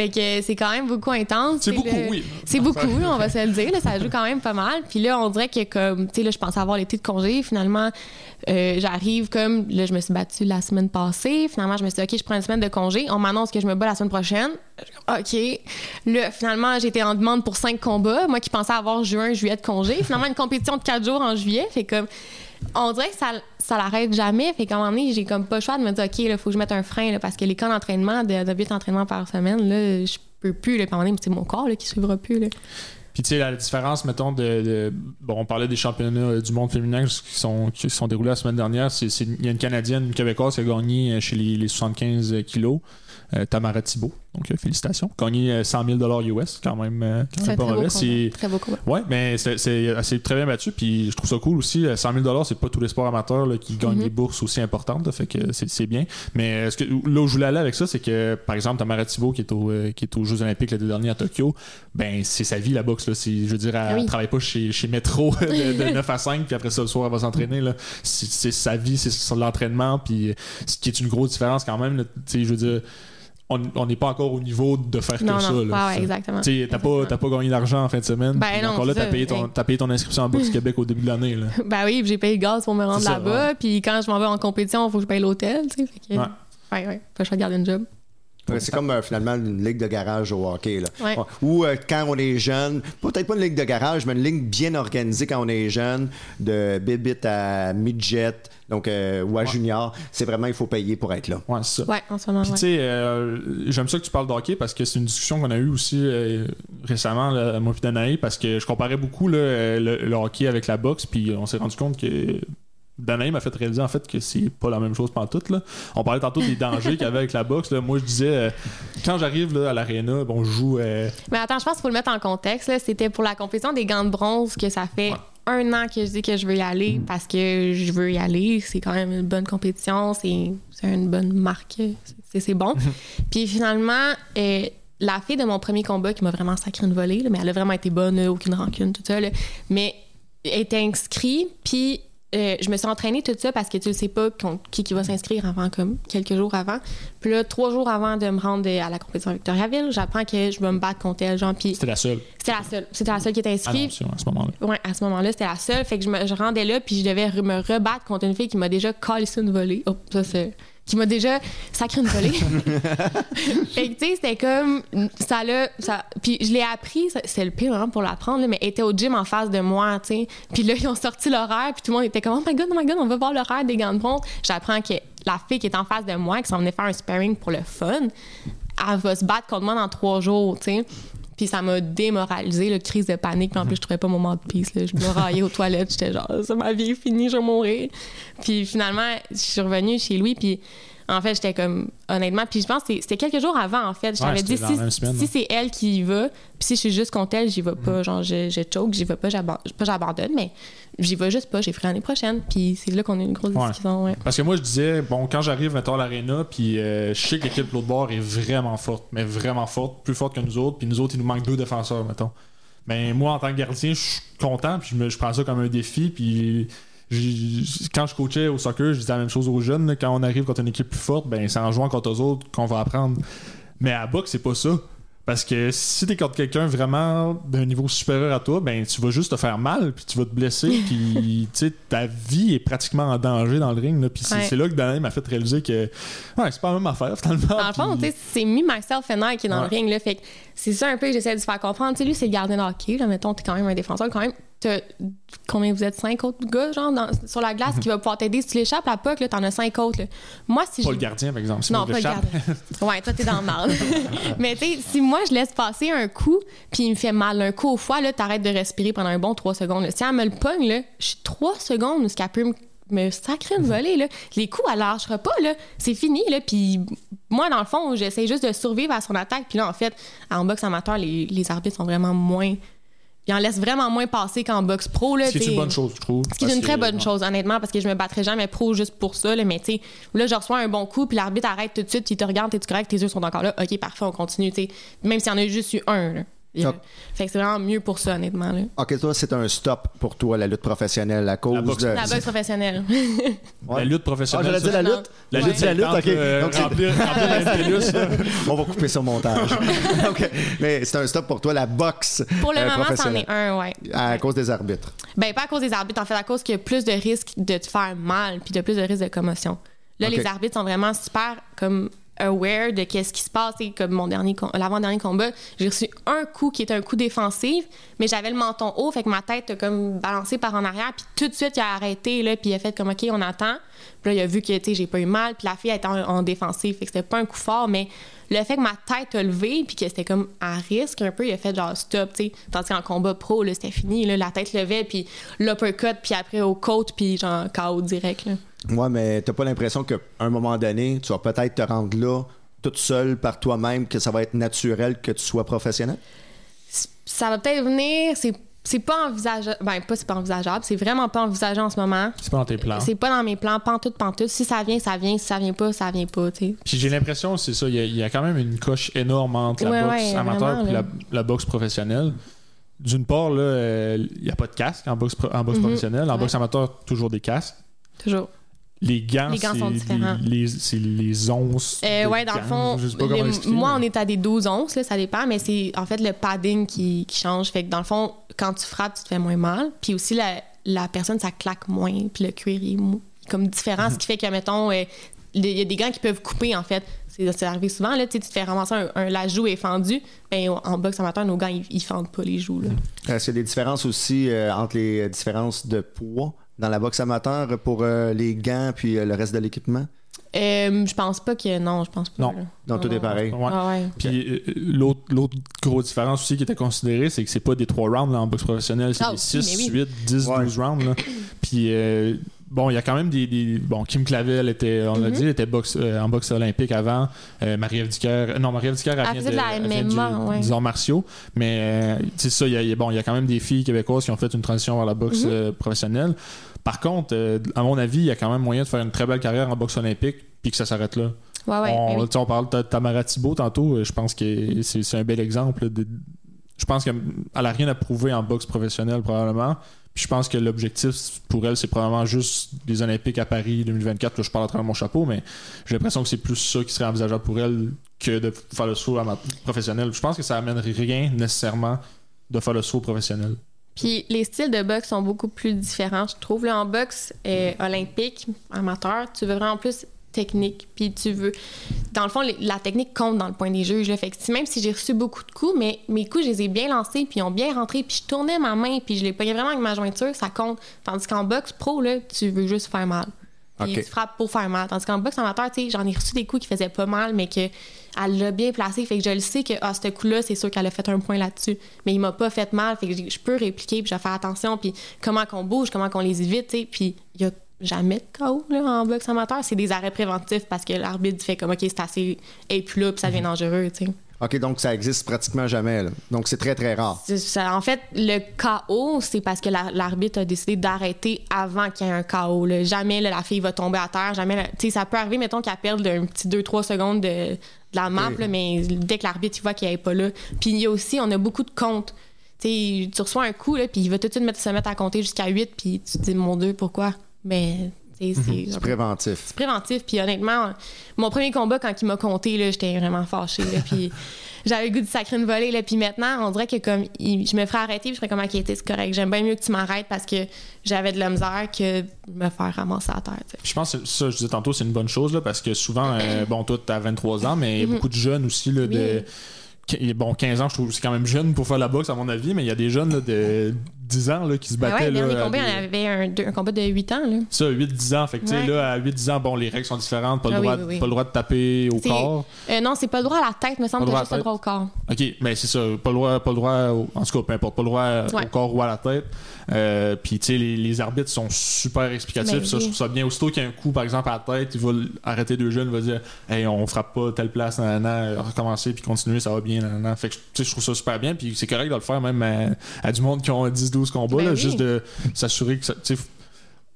S3: Fait que c'est quand même beaucoup intense.
S1: C'est beaucoup,
S3: là,
S1: oui.
S3: C'est beaucoup, on va se le dire. là, ça joue quand même pas mal. Puis là, on dirait que comme, tu sais, là, je pensais avoir l'été de congé. Finalement, euh, j'arrive comme, là, je me suis battue la semaine passée. Finalement, je me suis dit, OK, je prends une semaine de congé. On m'annonce que je me bats la semaine prochaine. OK. Là, finalement, j'étais en demande pour cinq combats. Moi qui pensais avoir juin, juillet de congé. Finalement, une compétition de quatre jours en juillet. Fait comme, on dirait que ça, ça l'arrête jamais. Fait qu'à un moment donné, j'ai comme pas le choix de me dire, OK, il faut que je mette un frein, parce que les camps d'entraînement, de, de 8 entraînements par semaine, là, je peux plus. Là, à un c'est mon corps là, qui suivra plus.
S1: Puis tu sais, la différence, mettons, de, Bon, on parlait des championnats euh, du monde féminin qui sont, sont déroulés la semaine dernière. Il y a une Canadienne, une Québécoise qui a gagné euh, chez les, les 75 kilos, euh, Tamara Thibault. Donc, euh, félicitations. Gagné euh, 100 000 US, quand même, euh, quand
S3: C'est
S1: même pas mauvais. C'est-
S3: Très beau combat.
S1: Ouais, mais c'est, très bien battu. Puis je trouve ça cool aussi. euh, 100 000 c'est pas tous les sports amateurs là, qui gagnent
S3: Mhm.
S1: des bourses aussi importantes. là, fait que c'est, c'est bien. Mais euh, ce que, là où je voulais aller avec ça, c'est que, par exemple, Tamara Thibault, qui est, au, euh, qui est aux Jeux Olympiques l'été dernier à Tokyo, ben c'est sa vie la boxe. Là. Je veux dire, elle,
S3: Ah oui.
S1: travaille pas chez, chez Metro <laughs> de, de <laughs> 9 à 5, puis après ça, le soir, elle va s'entraîner. Là. C'est, sa vie, c'est l'entraînement. Puis ce qui est une grosse différence quand même. là. Tu sais, je veux dire, on n'est pas encore au niveau de faire
S3: Non,
S1: que ça.
S3: non.
S1: là.
S3: Ouais, ouais, exactement.
S1: Tu t'as pas, gagné d'argent en fin de semaine.
S3: Ben non,
S1: encore là, t'as
S3: ça.
S1: payé, ton, payé ton inscription en Bourse <laughs> Québec au début de l'année.
S3: Ben oui, j'ai payé le gaz pour me rendre
S1: ça,
S3: là-bas. Puis quand je m'en vais en compétition, il faut que je paye l'hôtel. Tu fait que,
S1: Ouais.
S3: ouais, ouais. Faut que je garder une job.
S2: Ouais, C'est comme euh, finalement une ligue de garage au hockey. Là.
S3: Ouais.
S2: Ou euh, quand on est jeune, peut-être pas une ligue de garage, mais une ligue bien organisée quand on est jeune, de bébit à midget, donc, euh, ou à junior. C'est vraiment, il faut payer pour être là.
S1: Ouais, c'est ça.
S3: Ouais, en ce moment,
S1: Puis
S3: ouais.
S1: tu sais, euh, j'aime ça que tu parles de hockey parce que c'est une discussion qu'on a eue aussi euh, récemment, là, moi et Danae, parce que je comparais beaucoup là, le, le hockey avec la boxe, puis on s'est rendu compte que Danae m'a fait réaliser en fait que c'est pas la même chose pantoute. Là. On parlait tantôt des dangers qu'il y avait avec la boxe. Là. Moi, je disais, euh, quand j'arrive à l'aréna, bon, je joue. euh,
S3: Mais attends, je pense qu'il faut le mettre en contexte. C'était pour la compétition des gants de bronze que ça fait
S1: Ouais.
S3: un an que je dis que je veux y aller parce que je veux y aller. C'est quand même une bonne compétition. C'est c'est une bonne marque. C'est bon. Puis finalement, euh, la fille de mon premier combat qui m'a vraiment sacré une volée, là, mais elle a vraiment été bonne, aucune rancune, tout ça. là. Mais elle était inscrite, puis euh, je me suis entraînée tout ça parce que tu ne sais pas qui, qui va s'inscrire avant, comme quelques jours avant. Puis là, trois jours avant de me rendre à la compétition à Victoriaville, j'apprends que je vais me battre contre elle, puis
S1: C'était la seule
S3: c'était la seule. C'était la seule qui était inscrite.
S1: annonce à ce moment-là.
S3: Ouais, à ce moment-là, c'était la seule. Fait que je me je rendais là, puis je devais me rebattre contre une fille qui m'a déjà collé une volée. Oh, ça, c'est. Qui m'a déjà sacré une volée. <laughs> fait que, tu sais, c'était comme. Ça l'a. Ça... Puis je l'ai appris, c'est le pire moment pour l'apprendre, mais elle était au gym en face de moi, tu sais. Puis là, ils ont sorti l'horaire, puis tout le monde était comme, oh my god, oh my god, on va voir l'horaire des gants de bronze. J'apprends que la fille qui est en face de moi, qui s'en venait faire un sparring pour le fun, elle va se battre contre moi dans trois jours, tu sais. Puis ça m'a démoralisé, le crise de panique. Puis en plus, je trouvais pas mon moment de. Là. Je me raillais aux toilettes. J'étais genre, ça, ma vie est finie, je vais mourir. Puis finalement, je suis revenue chez lui. Puis en fait, j'étais comme, honnêtement, puis je pense que c'est- c'était quelques jours avant, en fait. Je
S1: Ouais,
S3: t'avais dit, si,
S1: semaine,
S3: si
S1: ouais.
S3: c'est elle qui y va, puis si je suis juste contre elle, j'y vais
S1: Mm.
S3: pas. Genre, je, je choke, j'y vais pas, j'aban- pas j'abandonne, mais j'y vais juste pas. J'ai pris l'année prochaine. Puis c'est là qu'on a eu une grosse
S1: Ouais.
S3: discussion. Ouais.
S1: Parce que moi, je disais, bon, quand j'arrive, mettons, à l'aréna, puis euh, je sais que l'équipe de l'autre bord est vraiment forte, mais vraiment forte, plus forte que nous autres, puis nous autres, il nous manque deux défenseurs, mettons. Mais moi, en tant que gardien, je suis content, puis je, me- je prends ça comme un défi, puis quand je coachais au soccer, je disais la même chose aux jeunes, là, quand on arrive contre une équipe plus forte, ben c'est en jouant contre eux autres qu'on va apprendre. Mais à boxe, c'est pas ça. Parce que si t'es contre quelqu'un vraiment d'un niveau supérieur à toi, ben tu vas juste te faire mal, puis tu vas te blesser, <laughs> puis ta vie est pratiquement en danger dans le ring. Puis c'est
S3: Ouais.
S1: c'est là que Daniel m'a fait réaliser que ouais, c'est pas la même affaire finalement.
S3: Dans le fond, c'est me, myself and I qui est dans
S1: Ouais.
S3: le ring. Là, fait c'est ça un peu que j'essaie de se faire comprendre. Tu sais, lui, c'est le gardien de hockey. Là, mettons, t'es quand même un défenseur. Quand même, t'as- combien vous êtes? Cinq autres gars, genre, dans- sur la glace qui va pouvoir t'aider? Si tu l'échappes à puck, là, t'en as cinq autres. là. Moi, si
S1: Pas
S3: je
S1: le gardien, par exemple. Si
S3: non, pas le gardien. <laughs> Ouais, toi, t'es dans le mal. <laughs> Mais tu sais, si moi, je laisse passer un coup, puis il me fait mal un coup au foie, là, t'arrêtes de respirer pendant un bon trois secondes. là. Si elle me le pogne, là, je suis trois secondes jusqu'à peut me, me sacrer une volée, là. Les coups, elle lâchera pas, là. C'est fini, là. Puis moi, dans le fond, j'essaie juste de survivre à son attaque. Puis là, en fait, en boxe amateur, les, les arbitres sont vraiment moins il en laisse vraiment moins passer qu'en boxe pro. Là,
S1: Ce qui est
S3: t'sais.
S1: une bonne chose, je trouve.
S3: Ce qui est une très
S1: que-
S3: bonne chose, honnêtement, parce que je me battrais jamais pro juste pour ça. Là, mais tu sais, là, je reçois un bon coup, puis l'arbitre arrête tout de suite, puis il te regarde, t'es correct, tes yeux sont encore là. OK, parfait, on continue. tu sais. Même s'il y en a juste eu un. Là. Fait que c'est vraiment mieux pour ça, honnêtement. Là.
S2: OK, toi, c'est un stop pour toi, la lutte professionnelle, à cause
S1: boxe-
S2: de.
S3: La boxe professionnelle. <laughs>
S2: Ouais.
S1: La lutte
S2: Ah,
S1: professionnelle.
S2: j'aurais dit
S1: ça,
S2: la
S3: Non.
S2: lutte?
S1: La
S3: Ouais.
S1: lutte, c'est la lutte,
S2: ok. Donc, c'est-
S1: remplir, la. <laughs>
S2: On va couper sur montage. <laughs> OK. Mais c'est un stop pour toi, la boxe.
S3: pour le
S2: euh,
S3: moment, c'en
S2: professionnelle.
S3: est un, ouais.
S2: À cause des arbitres.
S3: Ben, pas à cause des arbitres, en fait, à cause qu'il y a plus de risques de te faire mal, puis de plus de risques de commotion. Là, les arbitres sont vraiment super comme aware de qu'est-ce qui se passe. Et comme mon dernier, l'avant-dernier combat, j'ai reçu un coup qui était un coup défensif, mais j'avais le menton haut, fait que ma tête a comme balancé par en arrière, puis tout de suite, il a arrêté, là, puis il a fait comme, OK, on attend. Puis là, il a vu que, tu j'ai pas eu mal, puis la fille était en, en défensif, fait que c'était pas un coup fort, mais le fait que ma tête a levé, puis que c'était comme à risque un peu, il a fait genre stop, tu sais. Tandis qu'en combat pro, là, c'était fini, là, la tête levait, puis l'uppercut, puis après au côte, puis genre KO direct, là.
S2: Ouais, mais t'as pas l'impression qu'à un moment donné, tu vas peut-être te rendre là toute seule par toi-même, que ça va être naturel que tu sois professionnel?
S3: Ça va peut-être venir, c'est c'est pas envisageable, ben pas c'est pas envisageable, c'est vraiment pas envisagé en ce moment.
S1: C'est pas dans tes plans.
S3: C'est pas dans mes plans, pantoute, pantoute. Si ça vient, ça vient. Si ça vient pas, ça vient pas, tu sais.
S1: Puis j'ai l'impression, c'est ça, il y, a, il y a quand même une coche énorme entre la
S3: Ouais,
S1: boxe
S3: ouais,
S1: amateur et la, boxe professionnelle. D'une part, là, euh, il n'y a pas de casque en boxe, pro- en boxe
S3: Mhm.
S1: professionnelle. En
S3: Ouais.
S1: boxe amateur, toujours des casques.
S3: Toujours.
S1: Les gants,
S3: Les gants sont différents.
S1: Les, les- c'est les onces.
S3: Euh,
S1: de
S3: ouais, dans le fond,
S1: Je sais pas
S3: le-
S1: comment expliquer,
S3: moi, on est à des 12 onces, là, ça dépend, mais c'est en fait le padding qui, qui change. Fait que dans le fond, quand tu frappes, tu te fais moins mal. Puis aussi, la, la personne, ça claque moins. Puis le cuir est mou. comme différent, ce qui fait que, mettons, euh, il y a des gants qui peuvent couper, en fait. C'est c'est arrivé souvent, là, tu te fais ramasser un, un- la joue est fendue. Ben, en boxe amateur, nos gants, ils, ils fendent pas les joues, là.
S2: Est-ce qu'il y a des différences aussi euh, entre les différences de poids? Dans la boxe amateur pour euh, les gants puis euh, le reste de l'équipement?
S3: Euh, je pense pas que. Non, je pense pas.
S1: Non.
S2: Donc, tout
S3: Non,
S2: est
S3: non.
S2: pareil.
S1: Ouais.
S3: Ah ouais.
S1: Puis euh, l'autre, l'autre grosse différence aussi qui était considérée, c'est que c'est pas des 3 rounds là, en boxe professionnelle, c'est
S3: Ah,
S1: des
S3: aussi,
S1: 6,
S3: mais oui.
S1: 8, 10,
S2: Ouais.
S1: 12 rounds. là. <coughs> Puis euh, bon, il y a quand même des, des- Bon, Kim Clavel était, on l'a
S3: Mhm.
S1: dit, elle était boxe, euh, en boxe olympique avant. Euh, Marie-Ève Dicker, non, Marie-Ève Dicker, elle,
S3: Elle
S1: vient
S3: faisait de la
S1: elle vient
S3: MMA,
S1: du-
S3: ouais.
S1: des arts martiaux. Mais euh, tu sais ça, il y a, bon, il y a quand même des filles québécoises qui ont fait une transition vers la boxe
S3: Mhm.
S1: euh, professionnelle. Par contre, euh, à mon avis, il y a quand même moyen de faire une très belle carrière en boxe olympique puis que ça s'arrête là.
S3: Ouais, ouais.
S1: on,
S3: ben oui.
S1: on parle de Tamara Thibault tantôt. euh, Je pense que c'est un bel exemple. de- je pense qu'elle n'a rien à prouver en boxe professionnelle, probablement. Puis je pense que l'objectif pour elle, c'est probablement juste les Olympiques à Paris 2024. Là, je parle à travers mon chapeau, mais j'ai l'impression que c'est plus ça qui serait envisageable pour elle que de faire le saut ama- professionnel. Je pense que ça amène rien nécessairement de faire le saut professionnel.
S3: Puis les styles de boxe sont beaucoup plus différents, je trouve. Là, en boxe euh, olympique, amateur, tu veux vraiment plus technique. Puis tu veux. Dans le fond, les- la technique compte dans le point des juges. Là. Fait que même si j'ai reçu beaucoup de coups, mais mes coups, je les ai bien lancés, puis ils ont bien rentré, puis je tournais ma main, puis je les pognais vraiment avec ma jointure, ça compte. Tandis qu'en boxe pro, là, tu veux juste faire mal. Puis tu frappes pour faire mal. Tandis qu'en boxe amateur, tu sais, j'en ai reçu des coups qui faisaient pas mal, mais que elle l'a bien placé. Fait que je le sais que, ah, ce coup-là, c'est sûr qu'elle a fait un point là-dessus. Mais il m'a pas fait mal. Fait que je peux répliquer, puis je vais faire attention, puis comment qu'on bouge, comment qu'on les évite, tu sais. Puis il y a jamais de KO là, en boxe amateur. C'est des arrêts préventifs parce que l'arbitre fait comme, OK, c'est assez. Et puis là, puis ça devient dangereux, tu sais.
S2: OK, donc ça existe pratiquement jamais. là. Donc, c'est très, très rare.
S3: Ça. En fait, le KO, c'est parce que la- l'arbitre a décidé d'arrêter avant qu'il y ait un KO. là. Jamais là, la fille va tomber à terre. Jamais. la- ça peut arriver, mettons, qu'elle perde un petit 2-3 secondes de, de la map, mais dès que l'arbitre il voit qu'il n'est pas là. Puis il y a aussi, on a beaucoup de comptes. Tu reçois un coup, là, puis il va tout de suite mettre- se mettre à compter jusqu'à 8, puis tu te dis, mon Dieu, pourquoi? Mais, sais, c'est.
S2: C'est préventif.
S3: C'est préventif. Puis honnêtement, mon premier combat, quand il m'a compté, là, j'étais vraiment fâchée. là, puis <laughs> j'avais le goût de sacrer une volée. Là, puis maintenant, on dirait que comme il- je me ferais arrêter, puis je ferais comme, OK, c'est correct. J'aime bien mieux que tu m'arrêtes parce que j'avais de la misère que de me faire ramasser à terre.
S1: Je pense que ça, je disais tantôt, c'est une bonne chose là, parce que souvent, euh, bon, toi, tu as 23 ans, mais a beaucoup de jeunes aussi là, de.
S3: Mhm. Oui.
S1: Bon, 15 ans, je trouve que c'est quand même jeune pour faire la boxe, à mon avis, mais il y a des jeunes là, de 10 ans là, qui se
S3: Ah
S1: battaient.
S3: ouais, le
S1: là,
S3: combat,
S1: des-
S3: on avait un, deux- un combat de 8 ans. Là.
S1: Ça, 8-10 ans. Fait que,
S3: Ouais.
S1: là, à 8-10 ans, bon, les règles sont différentes. Pas le,
S3: Ah
S1: droit,
S3: oui, oui.
S1: pas le droit de taper au corps.
S3: Euh, non, c'est pas le droit à la tête, me semble,
S1: Pas le droit
S3: juste le droit au corps.
S1: OK, mais c'est ça. Pas le droit, pas le droit au- en tout cas, peu importe. Pas le droit
S3: Ouais.
S1: au corps ou à la tête. Euh, Puis, tu sais, les, les arbitres sont super explicatifs.
S3: Ben
S1: ça, je trouve ça bien. Aussitôt qu'il y a un coup, par exemple, à la tête, il va arrêter deux jeunes, il va dire Hey, on frappe pas telle place, nan, nan, recommencer, puis continuer, ça va bien. Rien. nan, nan. Fait que tu sais, je trouve ça super bien. Puis c'est correct de le faire même à, à du monde qui ont 10-12 combats.
S3: Ben
S1: là,
S3: oui.
S1: Juste de s'assurer que ça.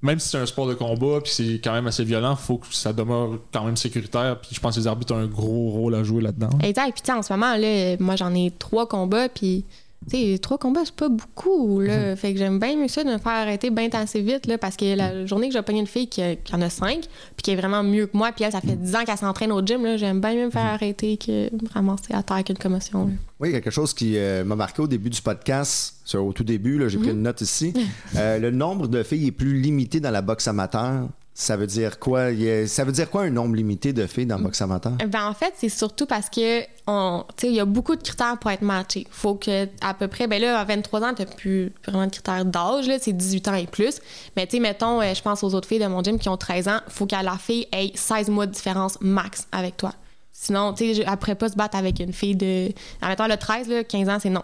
S1: même si c'est un sport de combat, puis c'est quand même assez violent, faut que ça demeure quand même sécuritaire. Puis je pense que les arbitres ont un gros rôle à jouer là-dedans.
S3: Exact. Puis, en ce moment, là, moi, j'en ai trois combats, puis, sais, trois combats, c'est pas beaucoup, là.
S1: Mhm.
S3: Fait que j'aime bien mieux ça de me faire arrêter bien assez vite, là, parce que la journée que j'ai pogné une fille qui, a- qui en a cinq, puis qui est vraiment mieux que moi, puis elle, ça fait dix ans qu'elle s'entraîne au gym, là, j'aime bien mieux me faire
S1: Mhm.
S3: arrêter que me ramasser à terre qu'une commotion, là.
S2: Oui, quelque chose qui euh, m'a marqué au début du podcast, au tout début, j'ai pris une note ici. <laughs> Euh, le nombre de filles est plus limité dans la boxe amateur. Ça veut dire quoi? Ça veut dire quoi un nombre limité de filles dans la boxe amateur?
S3: Ben, en fait, c'est surtout parce que il y a beaucoup de critères pour être matché. Faut que à peu près, ben là, à 23 ans, t'as plus vraiment de critères d'âge, là, c'est 18 ans et plus. Mais tu sais, mettons, euh, je pense aux autres filles de mon gym qui ont 13 ans, faut que la fille ait 16 mois de différence max avec toi. Sinon, tu sais, pourrait pas se battre avec une fille de, admettons, le 13, là, 15 ans, c'est non.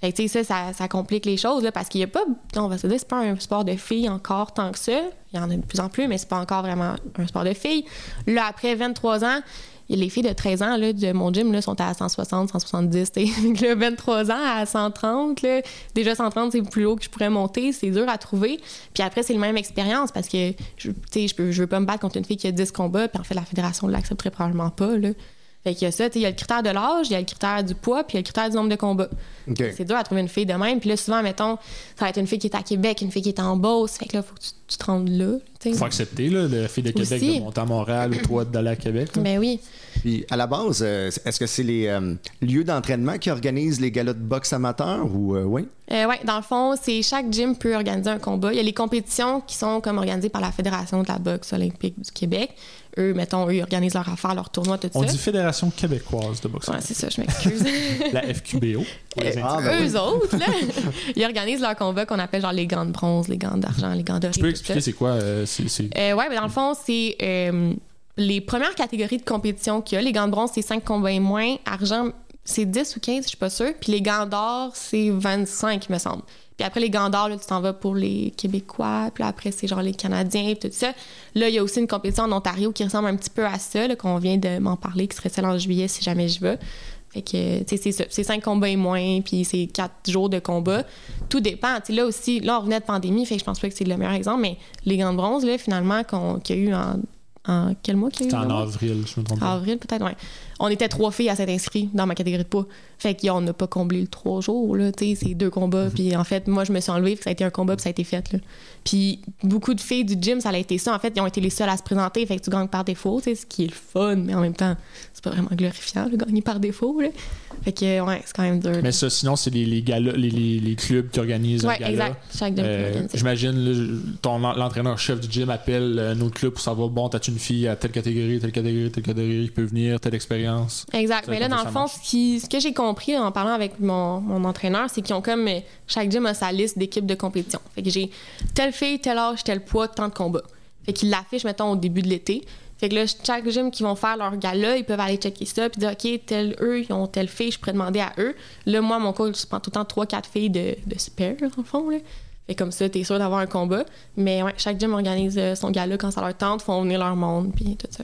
S3: Fait que, ça, ça, ça complique les choses, là, parce qu'il y a pas, on va se dire, c'est pas un sport de filles encore tant que ça. Il y en a de plus en plus, mais c'est pas encore vraiment un sport de filles. Là, après 23 ans, les filles de 13 ans là, de mon gym là, sont à 160, 170. t'sais. Fait que là, 23 ans à 130. Là, déjà 130, c'est plus haut que je pourrais monter. C'est dur à trouver. Puis après, c'est la même expérience parce que je, t'sais, je, je veux pas me battre contre une fille qui a 10 combats. Puis en fait, la fédération ne l'accepterait probablement pas. Là. Fait qu'il y a ça. Il y a le critère de l'âge, il y a le critère du poids, puis il y a le critère du nombre de combats. C'est dur à trouver une fille de même. Puis là, souvent, mettons, ça va être une fille qui est à Québec, une fille qui est en Beauce. Fait que là, faut que tu, tu te rendes là. t'sais.
S1: Faut accepter, là, le fait de Québec
S3: Aussi.
S1: de monter à Montréal ou toi d'aller à Québec. là.
S3: Ben oui.
S2: Puis à la base, euh, est-ce que c'est les euh, lieux d'entraînement qui organisent les galas de boxe amateur ou euh, oui?
S3: Euh, ouais, dans le fond, c'est chaque gym peut organiser un combat. Il y a les compétitions qui sont comme organisées par la Fédération de la boxe olympique du Québec. Eux, mettons, eux, ils organisent leur affaire, leur tournoi, tout
S1: On
S3: ça.
S1: dit Fédération québécoise de boxe.
S3: Ouais, c'est ça, je m'excuse. <laughs>
S1: La FQBO. <laughs>
S2: Ah, ben oui.
S3: Eux autres, là, <laughs> ils organisent leurs combats qu'on appelle genre les gants de bronze, les gants d'argent, les gants dorés.
S1: Tu peux expliquer c'est quoi euh, c'est, c'est-
S3: Euh, ouais, mais dans le fond, c'est euh, les premières catégories de compétition qu'il y a. Les gants de bronze, c'est 5 combats et moins. Argent, c'est 10 ou 15, je suis pas sûre. Puis les gants d'or, c'est 25, il me semble. Puis après les gants d'or, là, tu t'en vas pour les Québécois. Puis là, après, c'est genre les Canadiens, puis tout ça. Là, il y a aussi une compétition en Ontario qui ressemble un petit peu à ça, là, qu'on vient de m'en parler, qui serait celle en juillet si jamais je vais. Fait que, tu sais, c'est 5 combats et moins, puis c'est 4 jours de combat. Tout dépend. Tu sais, là aussi, là, on revenait de pandémie, fait que je pense pas que c'est le meilleur exemple, mais les gants de bronze, là, finalement, qu'il y a eu en, en quel mois qu'il y a eu?
S1: C'était en avril, je me trompe pas.
S3: Avril, peut-être, ouais. On était trois filles à s'être inscrites dans ma catégorie de poids. Fait qu'on n'a pas comblé le trois jours, là. Tu sais, c'est deux combats.
S1: Mhm.
S3: Puis en fait, moi, je me suis enlevée, puis ça a été un combat, puis ça a été fait, là. Puis beaucoup de filles du gym, ça a été ça. En fait, ils ont été les seules à se présenter. Fait que tu gagnes par défaut, tu sais, ce qui est le fun, mais en même temps, c'est pas vraiment glorifiant, de gagner par défaut, là. Fait que, ouais, c'est quand même dur.
S1: Mais ça, sinon, c'est les, les, galas- les, les, les clubs qui organisent un
S3: ouais,
S1: gala.
S3: exact. Chaque
S1: Euh. J'imagine l'entraîneur-chef du gym appelle euh, un autre club pour savoir bon, t'as-tu une fille à telle catégorie, telle catégorie, telle catégorie qui peut venir, telle expérience.
S3: Exact. Mais là, dans le fond, ce, qui- ce que j'ai compris en parlant avec mon, mon entraîneur, c'est qu'ils ont comme. euh, Chaque gym a sa liste d'équipes de compétition. Fait que j'ai telle fille, tel âge, tel poids, tant de combats. Fait qu'ils l'affichent, mettons, au début de l'été. Fait que là, chaque gym qui vont faire leur gala, ils peuvent aller checker ça, puis dire, OK, tel, eux, ils ont telle fille, je pourrais demander à eux. Là, moi, mon coach, je prends tout le temps 3-4 filles de, de spare, le fond. Là. Fait comme ça, t'es sûr d'avoir un combat. Mais ouais, chaque gym organise euh, son gala quand ça leur tente, font venir leur monde, puis tout ça.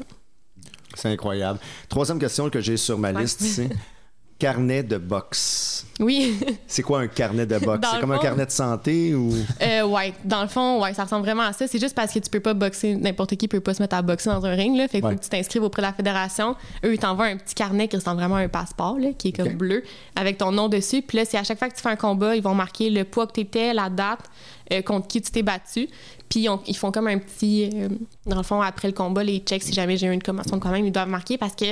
S2: C'est incroyable. Troisième question que j'ai sur ma
S3: Ouais.
S2: liste ici. <laughs> Carnet de boxe?
S3: Oui. <laughs>
S2: C'est quoi un carnet de boxe? C'est comme un carnet de santé ou?
S3: Euh, ouais, dans le fond, ouais, ça ressemble vraiment à ça. C'est juste parce que tu peux pas boxer, n'importe qui peut pas se mettre à boxer dans un ring, là. Fait
S2: Ouais.
S3: faut que tu t'inscrives auprès de la fédération. Eux, ils t'envoient un petit carnet qui ressemble vraiment à un passeport, là, qui est comme bleu, avec ton nom dessus. Puis là, c'est à chaque fois que tu fais un combat, ils vont marquer le poids que tu étais, la date, euh, contre qui tu t'es battu. Puis ils font comme un petit. euh, dans le fond, après le combat, les checks, si jamais j'ai eu une commotion quand même, ils doivent marquer parce que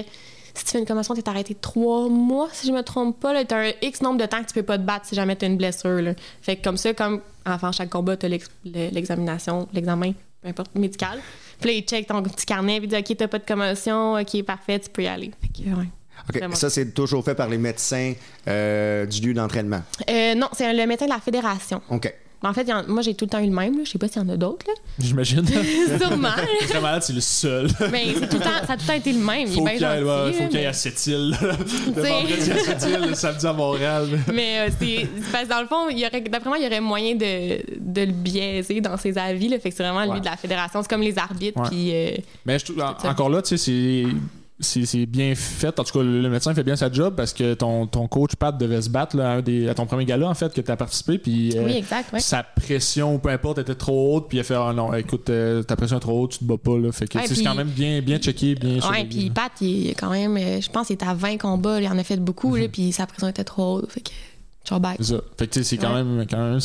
S3: si tu fais une commotion, t'es arrêté trois mois, si je me trompe pas. Là, t'as un X nombre de temps que tu peux pas te battre si jamais t'as une blessure. Là. Fait que comme ça, comme avant chaque combat, t'as l'ex- le- l'examination, l'examen, peu importe, médical. Puis là, ils checkent ton petit carnet, puis ils disent OK, t'as pas de commotion, OK, parfait, tu peux y aller. Fait que, ouais.
S2: OK.
S3: Vraiment.
S2: Ça, c'est toujours fait par les médecins euh, du lieu d'entraînement?
S3: Euh, non, c'est le médecin de la fédération.
S2: OK.
S3: En fait, en- moi, j'ai tout le temps eu le même. Je sais pas s'il y en a d'autres. là. <laughs>
S1: J'imagine. <laughs>
S3: Sûrement.
S1: Très malade, c'est le seul.
S3: Mais c'est tout le temps, ça a tout le temps été le même.
S1: Faut
S3: il est
S1: qu'il ait,
S3: gentil.
S1: ouais, faut
S3: là,
S1: qu'il y ait
S3: mais-
S1: à Sept-Îles. <laughs> Le
S3: T'sais.
S1: vendredi à Sept-Îles, le samedi à Montréal.
S3: Mais euh, c'est parce que dans le fond, il y aurait, d'après moi, il y aurait moyen de, de le biaiser dans ses avis. Là, fait que c'est vraiment
S2: Ouais.
S3: lui de la fédération. C'est comme les arbitres.
S1: Ouais.
S3: Puis, euh,
S1: Mais je en- encore là, tu sais, c'est. C'est bien fait. En tout cas, le, médecin fait bien sa job parce que ton, ton coach Pat devait se battre là, à, un des- à ton premier gala, en fait, que tu as participé. Puis euh,
S3: Oui, exact, ouais.
S1: sa pression, peu importe, était trop haute. Puis il a fait Ah non, écoute, euh, ta pression est trop haute, tu te bats pas. Là. Fait que
S3: Ouais,
S1: c'est quand même bien, bien checké, bien surveillé,
S3: puis. Pat, il est quand même, euh, je pense qu'il était à 20 combats, il en a fait beaucoup, là, puis sa pression était trop haute. Fait que.
S1: C'est ça. Fait que c'est quand même, quand même.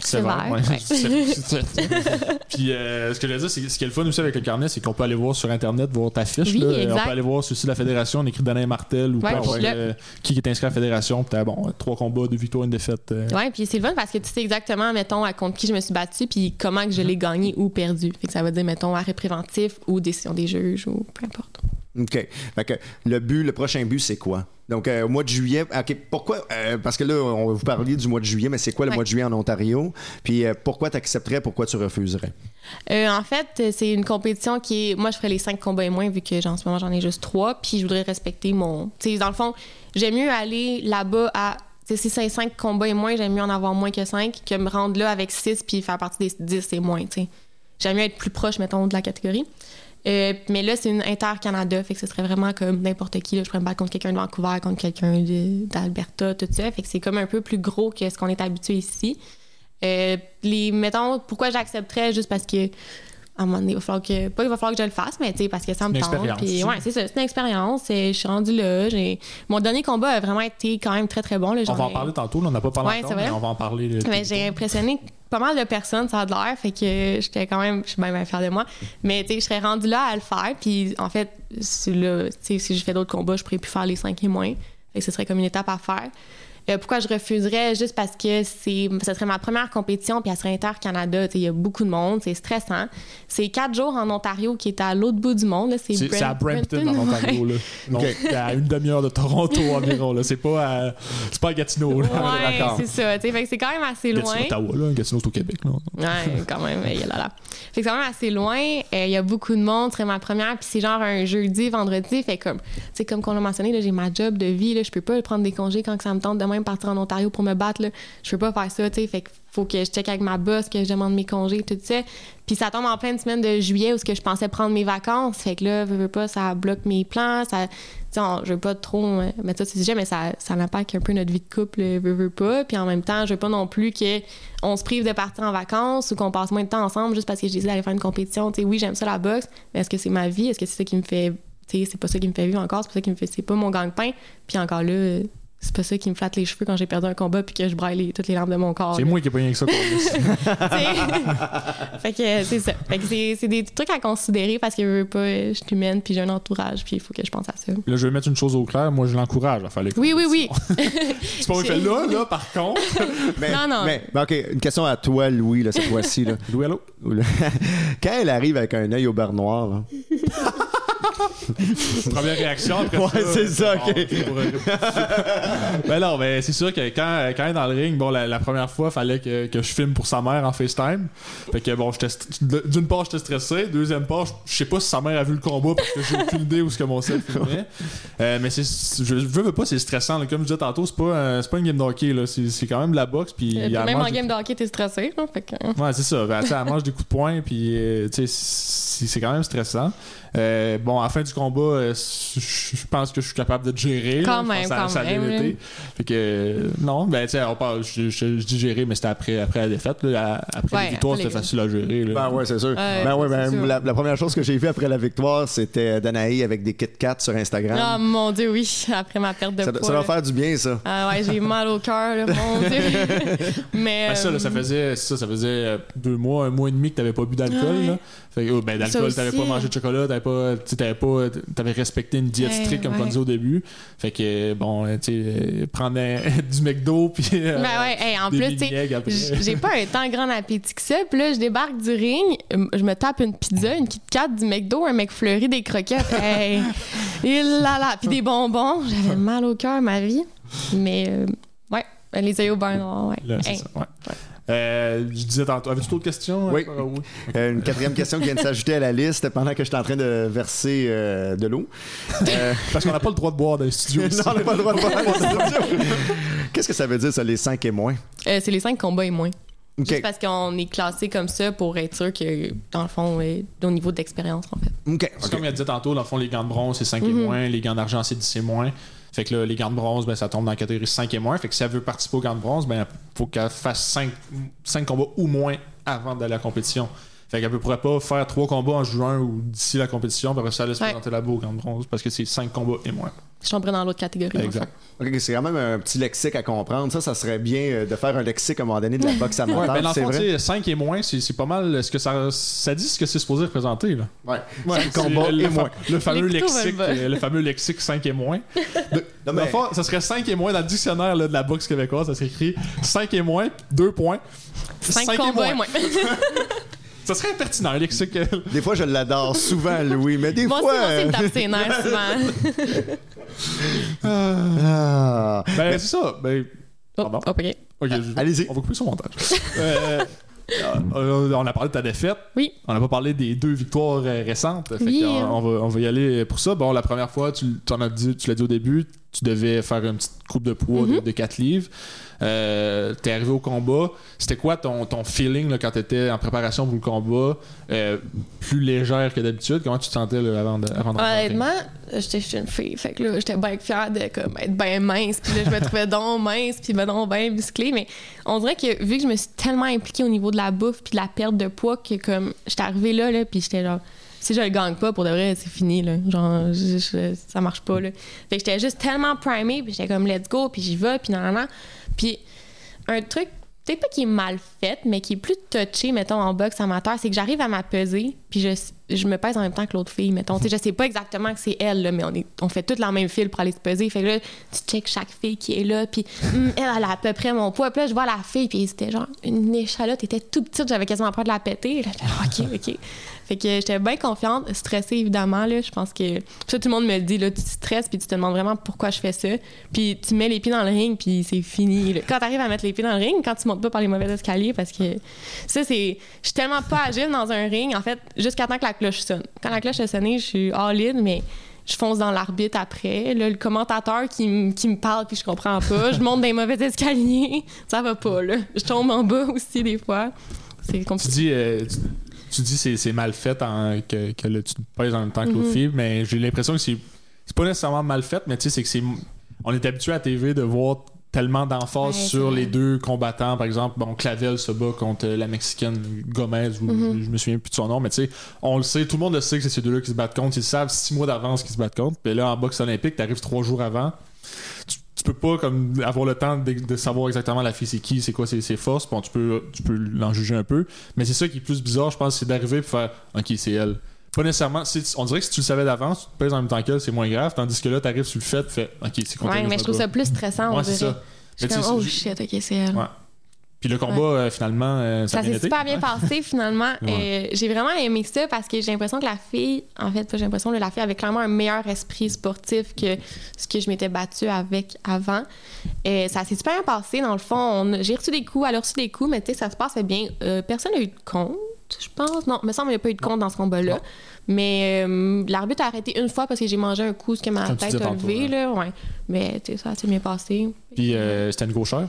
S1: Sévère, ouais. <laughs> Puis euh, ce que je veux dire, c'est ce qui est le fun aussi avec le carnet, c'est qu'on peut aller voir sur Internet, voir ta fiche.
S3: Oui,
S1: là. On peut aller voir sur la fédération, on écrit Danae Martel ou
S3: Ouais,
S1: euh, qui est inscrit à la fédération. Puis t'as bon, trois combats, deux victoires, une défaite. euh.
S3: Ouais, puis c'est le fun parce que tu sais exactement, mettons, à contre qui je me suis battue, puis comment que je l'ai gagné ou perdu. Fait que ça veut dire, mettons, arrêt préventif ou décision des juges ou peu importe.
S2: OK. Fait que le but, le prochain but, c'est quoi? Donc, euh, au mois de juillet, OK, pourquoi? euh, parce que là, on va vous parler du mois de juillet, mais c'est quoi le
S3: Ouais.
S2: mois de juillet en Ontario? Puis euh, pourquoi tu accepterais, pourquoi tu refuserais?
S3: Euh, en fait, c'est une compétition qui est. Moi, je ferais les cinq combats et moins, vu que en ce moment, j'en ai juste trois. Puis je voudrais respecter mon. Tu sais, dans le fond, j'aime mieux aller là-bas à. Tu sais, si c'est cinq combats et moins, j'aime mieux en avoir moins que cinq que me rendre là avec six puis faire partie des dix et moins, tu sais. J'aime mieux être plus proche, mettons, de la catégorie. Euh, mais là, c'est une Inter-Canada, fait que ce serait vraiment comme n'importe qui. Là. Je pourrais me battre contre quelqu'un de Vancouver, contre quelqu'un d'Alberta, tout ça. Fait que c'est comme un peu plus gros que ce qu'on est habitué ici. Euh, les, mettons, pourquoi j'accepterais juste parce que à un moment donné, il va falloir que. Pas il va falloir que je le fasse, mais tu sais, parce que ça me
S1: Une
S3: tente. Puis, ouais, c'est ça, c'est une expérience. et Je suis rendue là. j'ai- Mon dernier combat a vraiment été quand même très, très bon. Là,
S1: On va en parler tantôt, là, on n'a pas parlé
S3: Ouais, vrai.
S1: mais on va en parler. là,
S3: mais
S1: tout
S3: j'ai impressionné pas mal de personnes, ça a de l'air, fait que j'étais quand même, je suis bien, bien fière de moi. Mais tu sais, je serais rendue là à le faire, puis en fait, là, si je fais d'autres combats, je pourrais plus faire les 5 et moins. Fait que ce serait comme une étape à faire. Euh, pourquoi je refuserais? Juste parce que c'est, ce serait ma première compétition, puis elle serait Inter-Canada. tu sais, Il y a beaucoup de monde, c'est stressant. C'est quatre jours en Ontario qui est à l'autre bout du monde. là, C'est,
S1: C'est c'est à Brampton, en
S3: ouais.
S1: Ontario. Là. <laughs> Donc, à une demi-heure de Toronto environ. Là. C'est pas à, c'est pas à Gatineau. Là.
S3: Ouais, c'est ça. Fait que c'est quand même assez loin.
S1: Gatineau, Ottawa, là. Gatineau, c'est au Québec. Là.
S3: Ouais, quand même, il y a là, là. Fait que c'est quand même assez loin. Euh, Il y a beaucoup de monde. Ce serait ma première. Puis c'est genre un jeudi, vendredi. Fait comme, comme qu'on l'a mentionné, là, j'ai ma job de vie. Là, je peux pas prendre des congés quand que ça me tente de même partir en Ontario pour me battre. Là. Je peux pas faire ça, tu sais. Fait que faut que je check avec ma boss, que je demande mes congés, tout ça. Puis ça tombe en pleine semaine de juillet où ce que je pensais prendre mes vacances. Fait que là, veux, veux pas, ça bloque mes plans. Ça, on- je veux pas trop euh, mettre ça sur le sujet, mais ça, ça impacte un peu notre vie de couple, euh, veux, veux pas. Puis en même temps, je veux pas non plus que on se prive de partir en vacances ou qu'on passe moins de temps ensemble juste parce que j'ai décidé d'aller faire une compétition. Tu sais, oui, j'aime ça la boxe, mais est-ce que c'est ma vie? Est-ce que c'est ça qui me fait. C'est pas ça qui me fait vivre encore, c'est pas ça qui me fait. C'est pas mon gang-pain. Puis encore là, c'est pas ça qui me flatte les cheveux quand j'ai perdu un combat puis que je braille les- toutes les larmes de mon corps.
S1: C'est moi qui ai pas rien que ça. <laughs> <laughs>
S3: fait que c'est ça. Fait que c'est, c'est des trucs à considérer parce que je veux pas, je suis humaine puis j'ai un entourage puis il faut que je pense à ça.
S1: Là, je vais mettre une chose au clair. Moi, je l'encourage à faire les
S3: Oui, oui, oui. <laughs>
S1: C'est pas fais là, là, par contre.
S2: Mais,
S3: Non, non.
S2: mais- ben, OK, une question à toi, Louis, là, cette fois-ci. là.
S1: Louis, allô?
S2: Quand elle arrive avec un œil au beurre noir, là,
S1: Première réaction après
S2: Ouais,
S1: ça.
S2: c'est ça,
S1: Bon,
S2: ok. <laughs>
S1: ben non, mais c'est sûr que quand, quand elle est dans le ring, bon, la, la première fois, fallait que, que je filme pour sa mère en FaceTime. Fait que bon, d'une part, j'étais stressé. Deuxième part, je- sais pas si sa mère a vu le combat parce que j'ai aucune idée où ce que mon set filmait. Euh, mais c'est, je, veux pas, c'est stressant. là. Comme je disais tantôt, c'est pas, c'est pas une game de hockey, là. C'est, quand même de la boxe. Puis
S3: Euh, même en game de hockey, t'es stressé. hein, fait que...
S1: Ouais, c'est ça. Ben, elle mange des coups de poing, puis euh, tu sais, c'est quand même stressant. Euh, bon, à la fin du combat, euh, je pense que je suis capable de gérer.
S3: Quand
S1: là. Je
S3: même,
S1: pense que ça,
S3: quand
S1: ça a Fait que, euh, non, ben, tu sais, on parle, je, je- je dis gérer, mais c'était après, après la défaite. Là. Après
S3: Ouais,
S1: victoires,
S3: après
S1: c'était facile à gérer. Là.
S2: Ben ouais, c'est sûr.
S3: Ouais,
S2: ben ouais, ben,
S3: sûr.
S2: la, la première chose que j'ai vue après la victoire, c'était Danaï avec des Kit Kats sur Instagram.
S3: Ah mon dieu, oui, <laughs> après ma perte de
S2: ça,
S3: poids.
S2: ça doit faire du bien, ça.
S3: Ah ouais, j'ai mal au cœur, mon <laughs> dieu. Mais.
S1: Ben, ça, là, ça
S3: euh,
S1: faisait, ça, ça faisait euh, deux mois, un mois et demi que t'avais pas bu d'alcool.
S3: Ouais.
S1: Fait que, oh, ben, d'alcool, t'avais pas mangé de chocolat, t'avais pas, t'avais pas, t'avais respecté une diète stricte comme on
S3: ouais.
S1: disait au début. Fait que, bon, euh, tu sais, prendre <laughs> du McDo, puis. euh,
S3: Ben ouais, hey, en plus, tu j'ai pas un tant grand appétit que ça. Puis là, je débarque du ring, je me tape une pizza, une Kit Kat, du McDo, un McFlurry, des croquettes. <laughs> Hey! Et là là, puis des bonbons. J'avais mal au cœur, ma vie. Mais, euh, ouais, les yeux au beurre noir, ouais.
S1: Là, c'est
S3: Hey.
S1: ça, ouais. Euh, je disais tantôt. Avais-tu d'autres questions?
S2: Oui.
S1: Euh, oui.
S2: Euh, une quatrième question qui vient de s'ajouter à la liste pendant que j'étais en train de verser euh, de l'eau. Euh, <laughs>
S1: Parce qu'on n'a pas le droit de boire dans les studios. ici. <laughs>
S2: non, on n'a pas le droit de voir dans le studio. <laughs> Qu'est-ce que ça veut dire, ça, les 5 et moins?
S3: Euh, c'est les cinq combats et moins.
S2: OK.
S3: Juste parce qu'on est classé comme ça pour être sûr que, dans le fond, euh, au niveau d'expérience, en fait.
S2: OK.
S1: C'est
S2: OK.
S1: comme il a dit tantôt, dans le fond, les gants de bronze, c'est 5 et
S3: Mhm.
S1: moins, les gants d'argent, c'est 10 et moins. Fait que là, les gants de bronze, ben, ça tombe dans la catégorie 5 et moins. Fait que si elle veut participer aux gants de bronze, ben, faut qu'elle fasse 5, 5 combats ou moins avant d'aller à la compétition. Fait qu'elle ne pourrait pas faire 3 combats en juin ou d'ici la compétition, puis après ça, aller se
S3: Ouais.
S1: présenter là-bas aux gants de bronze parce que c'est 5 combats et moins.
S3: Je tomberais dans l'autre catégorie.
S1: Exact.
S2: c'est quand même un petit lexique à comprendre. Ça, ça serait bien euh, de faire un lexique à un moment donné de la boxe <laughs>
S1: Ouais,
S2: amateur,
S1: ben, dans le
S2: c'est vrai?
S1: 5 et moins, c'est c'est pas mal ce que ça, ça dit ce que c'est supposé représenter. Là.
S2: Ouais.
S1: Ouais,
S2: Cinq combats
S1: le,
S2: et
S1: le
S2: moins.
S1: fa- le fameux lexique, le fameux lexique 5 et moins. <laughs>
S2: Non, mais-
S1: fond, ça serait 5 et moins dans le dictionnaire là, de la boxe québécoise. Ça serait écrit 5 et moins, 2 points.
S3: 5
S1: Cinq et
S3: combats et
S1: moins. <laughs> Ça serait pertinent, un lexique. euh,
S2: Des fois, je l'adore souvent, Louis, mais des
S3: Moi aussi,
S2: fois...
S3: moi aussi, il
S2: euh,
S3: me tape ses nerfs <laughs> souvent.
S2: ah.
S1: Ben, c'est ça. Ben,
S3: Oh,
S1: Pardon?
S3: oh, ok.
S2: Allez-y.
S1: On va couper son montage. Euh, euh, on a parlé de ta défaite.
S3: Oui.
S1: On n'a pas parlé des deux victoires euh, récentes. Fait
S3: Oui,
S1: on,
S3: hein.
S1: on va, on va y aller pour ça. Bon, la première fois, tu, t'en as dit, tu l'as dit au début, tu devais faire une petite coupe de poids de, de 4 livres. Euh, T'es arrivé au combat. C'était quoi ton, ton feeling là, quand t'étais en préparation pour le combat? Euh, plus légère que d'habitude? Comment tu te sentais là, avant de, avant de rentrer?
S3: Honnêtement, j'étais j'étais une fille. Fait que là, j'étais bien fière de comme, être bien mince. Puis là, je me trouvais donc mince, puis ben donc bien musclée. Mais on dirait que vu que je me suis tellement impliquée au niveau de la bouffe puis de la perte de poids que comme j'étais arrivée là, là puis j'étais genre si je le gagne pas pour de vrai c'est fini là. Genre ça marche pas là. Fait que j'étais juste tellement primée puis j'étais comme let's go puis j'y vais puis puis un truc peut-être pas qui est mal fait mais qui est plus touché mettons en boxe amateur c'est que j'arrive à m'apeser puis je, je me pèse en même temps que l'autre fille mettons. Tu sais je sais pas exactement que c'est elle là, mais on est on fait toute la même file pour aller se peser. Fait que là tu check chaque fille qui est là puis hum, elle elle a à peu près mon poids. Puis là je vois la fille puis c'était genre une échalote était tout petite j'avais quasiment peur de la péter. Là, ok ok fait que j'étais bien confiante stressée évidemment là je pense que ça tout le monde me le dit là tu stresses puis tu te demandes vraiment pourquoi je fais ça puis tu mets les pieds dans le ring puis c'est fini là. quand t'arrives à mettre les pieds dans le ring quand tu montes pas par les mauvais escaliers parce que ça c'est je suis tellement pas agile dans un ring en fait jusqu'à temps que la cloche sonne quand la cloche a sonné je suis all in mais je fonce dans l'arbitre après. Là, le commentateur qui, me parle puis je comprends pas. Je monte dans les mauvais escaliers. Ça va pas, là. Je tombe en bas aussi des fois. C'est
S1: Tu
S3: compliqué.
S1: dis, euh, tu, tu dis c'est, c'est mal fait en- que, que là, tu te pèses en même temps que l'autre
S3: Mhm.
S1: fille, mais j'ai l'impression que c'est, c'est pas nécessairement mal fait, mais tu sais, c'est que c'est. On est habitué à TV de voir tellement d'emphase
S3: Ouais,
S1: sur les deux combattants. Par exemple, bon, Clavel se bat contre la Mexicaine Gomez, ou
S3: Mhm.
S1: je me souviens plus de son nom, mais tu sais, on le sait, tout le monde le sait que c'est ces deux-là qui se battent contre. Ils savent six mois d'avance qu'ils se battent contre. Puis là, en boxe olympique, t'arrives trois jours avant. Tu, tu peux pas comme avoir le temps de, de savoir exactement la fille c'est qui, c'est quoi ses, ses forces. Bon, tu peux, tu peux l'en juger un peu. Mais c'est ça qui est plus bizarre, je pense, c'est d'arriver et faire OK, c'est elle. Pas nécessairement. si- on dirait que si tu le savais d'avance, tu te pèses en même temps qu'elle, c'est moins grave. Tandis que là, t'arrives sur le fait, tu fais OK, c'est
S3: Ouais, mais je trouve ça plus stressant, on
S1: Ouais,
S3: dirait.
S1: ça.
S3: Je suis
S1: tu
S3: comme, oh shit, ok, c'est elle.
S1: Ouais. Puis le combat, euh, finalement, euh, ça,
S3: s'est super bien passé finalement.
S1: Ouais.
S3: Euh, j'ai vraiment aimé ça parce que j'ai l'impression que la fille, en fait, j'ai l'impression que la fille avait clairement un meilleur esprit sportif que ce que je m'étais battue avec avant. Ça s'est super bien passé. Dans le fond, j'ai reçu des coups, elle a reçu des coups, mais tu sais, ça se passait bien. Euh, personne n'a eu de compte, je pense. Non, il me semble qu'il n'y a pas eu de compte dans ce combat-là. Mais l'arbitre a arrêté une fois parce que j'ai mangé un coup, ce que ma
S1: Comme
S3: tête a levé. Là, ouais. Mais tu sais, ça s'est bien passé.
S1: Puis euh, c'était une gauchère.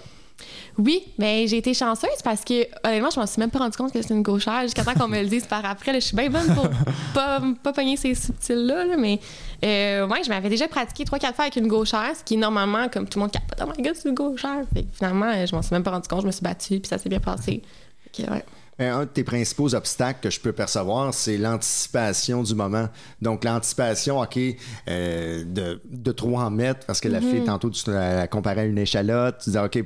S3: Oui, mais j'ai été chanceuse parce que honnêtement, je m'en suis même pas rendu compte que c'était une gauchère jusqu'à temps qu'on me le dise par après. là. je suis bien bonne pour <laughs> pas, pas pogner ces subtils-là, là, mais euh, ouais, je m'avais déjà pratiqué 3-4 fois avec une gauchère, ce qui est normalement comme tout le monde capote. Oh my god, c'est une gauchère. Fait que finalement, euh, je m'en suis même pas rendu compte, je me suis battue, puis ça s'est bien passé. Que, ouais.
S2: Euh, Un de tes principaux obstacles que je peux percevoir, c'est l'anticipation du moment. Donc, l'anticipation, OK, euh, de, de trop en mettre, parce que la fille, tantôt, tu la comparais à une échalote, tu disais, OK,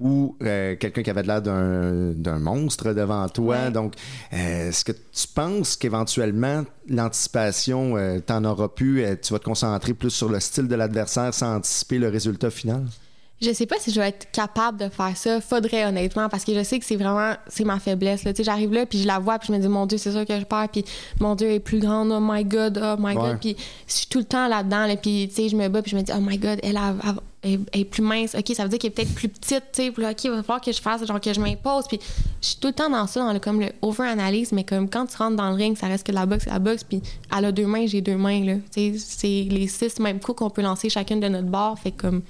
S2: ou euh, quelqu'un qui avait l'air d'un d'un monstre devant toi.
S3: Ouais.
S2: Donc, euh, est-ce que tu penses qu'éventuellement, l'anticipation, t'en auras euh, tu vas te concentrer plus sur le style de l'adversaire sans anticiper le résultat final?
S3: Je sais pas si je vais être capable de faire ça. Faudrait honnêtement parce que je sais que c'est vraiment c'est ma faiblesse. Là. Tu sais, j'arrive là puis je la vois puis je me dis mon Dieu c'est sûr que je perds puis mon Dieu est plus grande oh my God oh my
S2: Ouais.
S3: God puis je suis tout le temps là-dedans là, puis tu sais je me bats puis je me dis oh my God elle, a- elle, elle est plus mince ok ça veut dire qu'elle est peut-être plus petite tu sais puis là, ok il va falloir que je fasse genre que je m'impose puis je suis tout le temps dans ça dans le comme le over analyse mais comme quand tu rentres dans le ring ça reste que de la boxe la boxe puis elle a deux mains j'ai deux mains là tu sais c'est les six mêmes coups qu'on peut lancer chacune de notre bord fait comme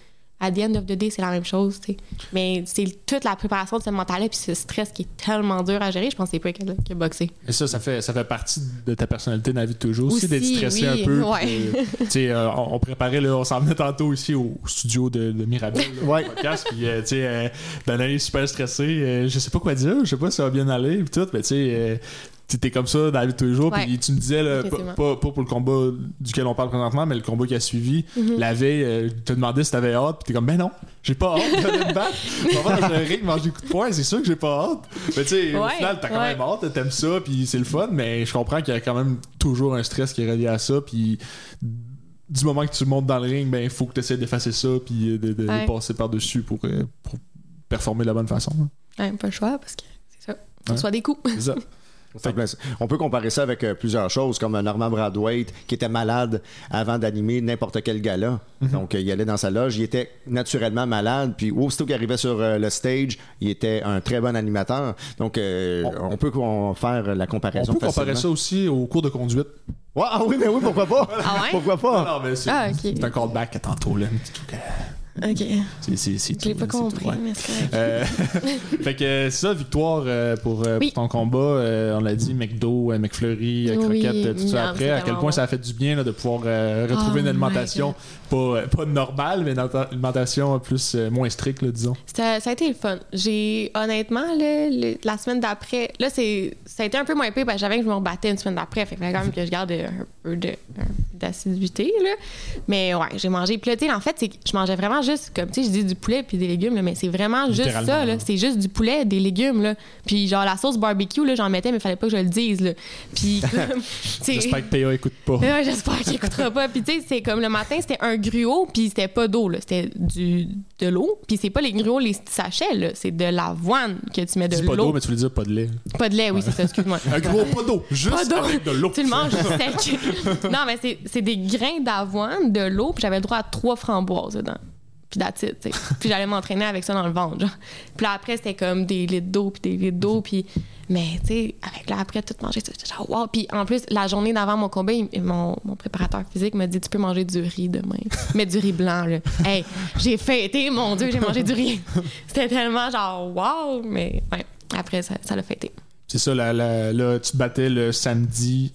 S3: à the end of the day, c'est la même chose, tu sais. Mais c'est toute la préparation de ce mental-là, puis ce stress qui est tellement dur à gérer, je pense que c'est pas que, que boxer.
S1: Et ça, ça fait, ça fait partie de ta personnalité dans la vie de toujours aussi,
S3: Aussi,
S1: d'être stressé
S3: oui,
S1: un peu.
S3: ouais.
S1: euh, tu sais, euh, on, on préparait, là, on s'en venait tantôt ici au studio de, de Mirabel, là,
S2: Ouais.
S1: podcast, puis euh, tu sais, euh, Danae est super stressée, euh, je sais pas quoi dire, je sais pas si ça va bien aller, puis tout, mais tu sais, t'étais comme ça dans la vie de tous les jours,
S3: Ouais.
S1: puis tu me disais, là, pas, pour le combat duquel on parle présentement, mais le combat qui a suivi,
S3: Mhm.
S1: la veille, euh, je te demandais si t'avais hâte, puis t'es comme, ben non, j'ai pas hâte d'aller me battre. Je vais voir dans un ring, manger des coups de poing, c'est sûr que j'ai pas hâte. Mais tu sais, au final, t'as quand même hâte, t'aimes ça, puis c'est le fun, mais je comprends qu'il y a quand même toujours un stress qui est relié à ça, puis du moment que tu montes dans le ring, ben il faut que tu essaies d'effacer ça, puis de, de- de passer par-dessus pour, euh, pour performer de la bonne façon. hein.
S3: Ouais, pas le choix, parce que c'est ça. On reçoit des coups.
S1: C'est ça. <laughs>
S2: Ben, On peut comparer ça avec euh, plusieurs choses, comme un Norman Bradwaite qui était malade avant d'animer n'importe quel gala. Donc, euh, il allait dans sa loge, il était naturellement malade, puis aussitôt qu'il arrivait sur euh, le stage, il était un très bon animateur. Donc, euh, on, peut faire la
S1: On
S2: comparaison
S1: peut comparer ça aussi au cours de conduite.
S2: Ouais, ah oui, mais oui, pourquoi pas?
S3: Ah ouais?
S2: Pourquoi pas?
S1: non, mais c'est
S3: Ah, ok.
S1: c'est un callback à tantôt, là.
S3: OK. Je l'ai pas compris,
S1: ouais.
S3: mais c'est. <laughs>
S1: Euh, <laughs> fait que c'est ça, victoire euh, pour, euh,
S3: Oui.
S1: pour ton combat. Euh, on l'a dit, McDo, McFlurry,
S3: Oui,
S1: croquette, tout ça après. À quel point
S3: bon.
S1: ça a fait du bien là, de pouvoir retrouver
S3: Oh
S1: une alimentation pas, euh, pas normale, mais une alimentation plus euh, moins stricte, là, disons.
S3: Ça, ça a été le fun. J'ai honnêtement là, le- la semaine d'après, là c'est ça a été un peu moins pire parce que j'avais que je me rebattais une semaine d'après, fait que fallait quand même que je garde un peu de d'assiduité là. Mais ouais, j'ai mangé. Puis là, tu sais, en fait, c'est je mangeais vraiment juste comme tu sais, je dis du poulet puis des légumes là, mais c'est vraiment juste ça là, c'est juste du poulet, des légumes là. Puis genre la sauce barbecue là, j'en mettais mais fallait pas que je le dise là. Puis <laughs> comme tu sais
S1: J'espère que PA écoute pas.
S3: ouais, j'espère qu'il écoutera pas. Puis tu sais, c'est comme le matin, c'était un gruau, puis c'était pas d'eau. C'était du, de l'eau. Puis c'est pas les gruaux, les sachets. C'est de l'avoine que tu mets de
S1: Dis pas d'eau,
S3: l'eau.
S1: mais tu voulais dire pas de lait.
S3: Pas de lait, oui, c'est ça, excuse-moi. <laughs>
S1: Un gros pas d'eau, juste
S3: Pas d'eau.
S1: avec de l'eau.
S3: Tu le manges sec. <laughs> non, mais c'est, c'est des grains d'avoine, de l'eau, puis j'avais le droit à trois framboises dedans. Puis that's it. <laughs> Puis j'allais m'entraîner avec ça dans le ventre, genre. Puis là, après, c'était comme des litres d'eau, puis des litres d'eau, puis... Mais, tu sais, avec là, après, tout manger, j'étais genre, wow. Puis en plus, la journée d'avant mon combat, il- mon, mon préparateur physique m'a dit, tu peux manger du riz demain. <laughs> Mais du riz blanc, là. Hey, j'ai fêté, mon Dieu, j'ai mangé du riz. <laughs> C'était tellement genre, wow. Mais, ouais, après, ça, ça l'a fêté.
S1: C'est ça, là, là, là, tu te battais le samedi.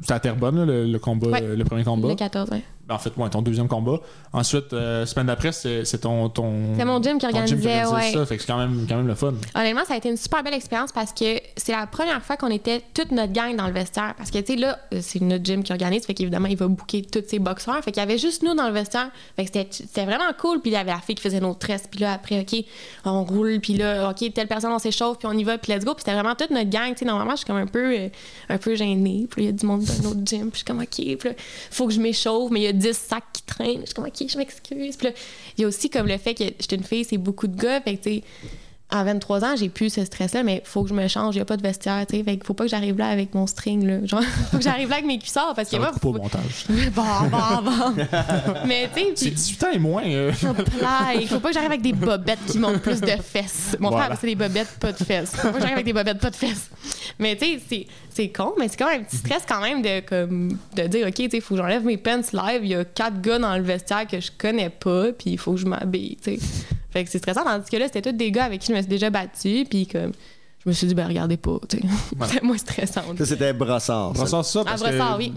S1: C'était à Terrebonne, là, le, le combat,
S3: Ouais.
S1: le premier combat?
S3: Le 14, ouais.
S1: En fait, ouais, ton deuxième combat. Ensuite, euh, semaine d'après, c'est ton, ton.
S3: C'est mon gym qui organisait, ouais.
S1: ça. Fait que c'est quand même, quand même le fun.
S3: Honnêtement, ça a été une super belle expérience parce que c'est la première fois qu'on était toute notre gang dans le vestiaire. Parce que, tu sais, là, euh, c'est notre gym qui organise, fait qu'évidemment, il va booker tous ses boxeurs. Fait qu'il y avait juste nous dans le vestiaire. Fait que c'était- vraiment cool. Puis il y avait la fille qui faisait nos tresses. Puis là, après, OK, on roule. Puis là, OK, telle personne, on s'échauffe. Puis on y va. Puis let's go. Puis c'était vraiment toute notre gang. Tu sais, normalement, je suis comme un peu, euh, un peu gênée. Puis là, il y a du monde dans notre gym. Puis je suis comme, OK. Puis là, faut que je m'échauffe. Mais il y a 10 sacs qui traînent. Je suis comme, OK, je m'excuse. Puis il y a aussi comme le fait que j'étais une fille, c'est beaucoup de gars. Fait que, à 23 ans, j'ai plus ce stress-là, mais faut que je me change. Il n'y a pas de vestiaire, tu sais. Fait faut pas que j'arrive là avec mon string, là. Genre, <laughs> faut que j'arrive là avec mes cuissards parce que
S1: Ça va
S3: moi.
S1: couper au
S3: faut-
S1: montage. <laughs>
S3: Bon, bon, bon. <laughs> mais tu sais,
S1: C'est
S3: puis.
S1: 18 ans et moins. euh.
S3: Il faut pas que j'arrive avec des bobettes qui montent plus de fesses. Mon
S1: Voilà.
S3: frère, c'est des bobettes, pas de fesses. Faut pas que j'arrive avec des bobettes, pas de fesses. Mais tu sais, c'est- con, mais c'est quand même un petit stress quand même de, comme, de dire, OK, tu sais, il faut que j'enlève mes pants live. Il y a quatre gars dans le vestiaire que je connais pas, puis il faut que je m'habille, tu sais. Fait que c'est stressant, tandis que là, c'était tous des gars avec qui je me suis déjà battue, puis comme, je me suis dit, ben regardez pas, tu sais. <laughs> C'était moins stressant.
S2: Ça, c'était Brossard.
S1: On va
S2: ça.
S1: parce
S3: Brossard,
S1: que,
S3: oui.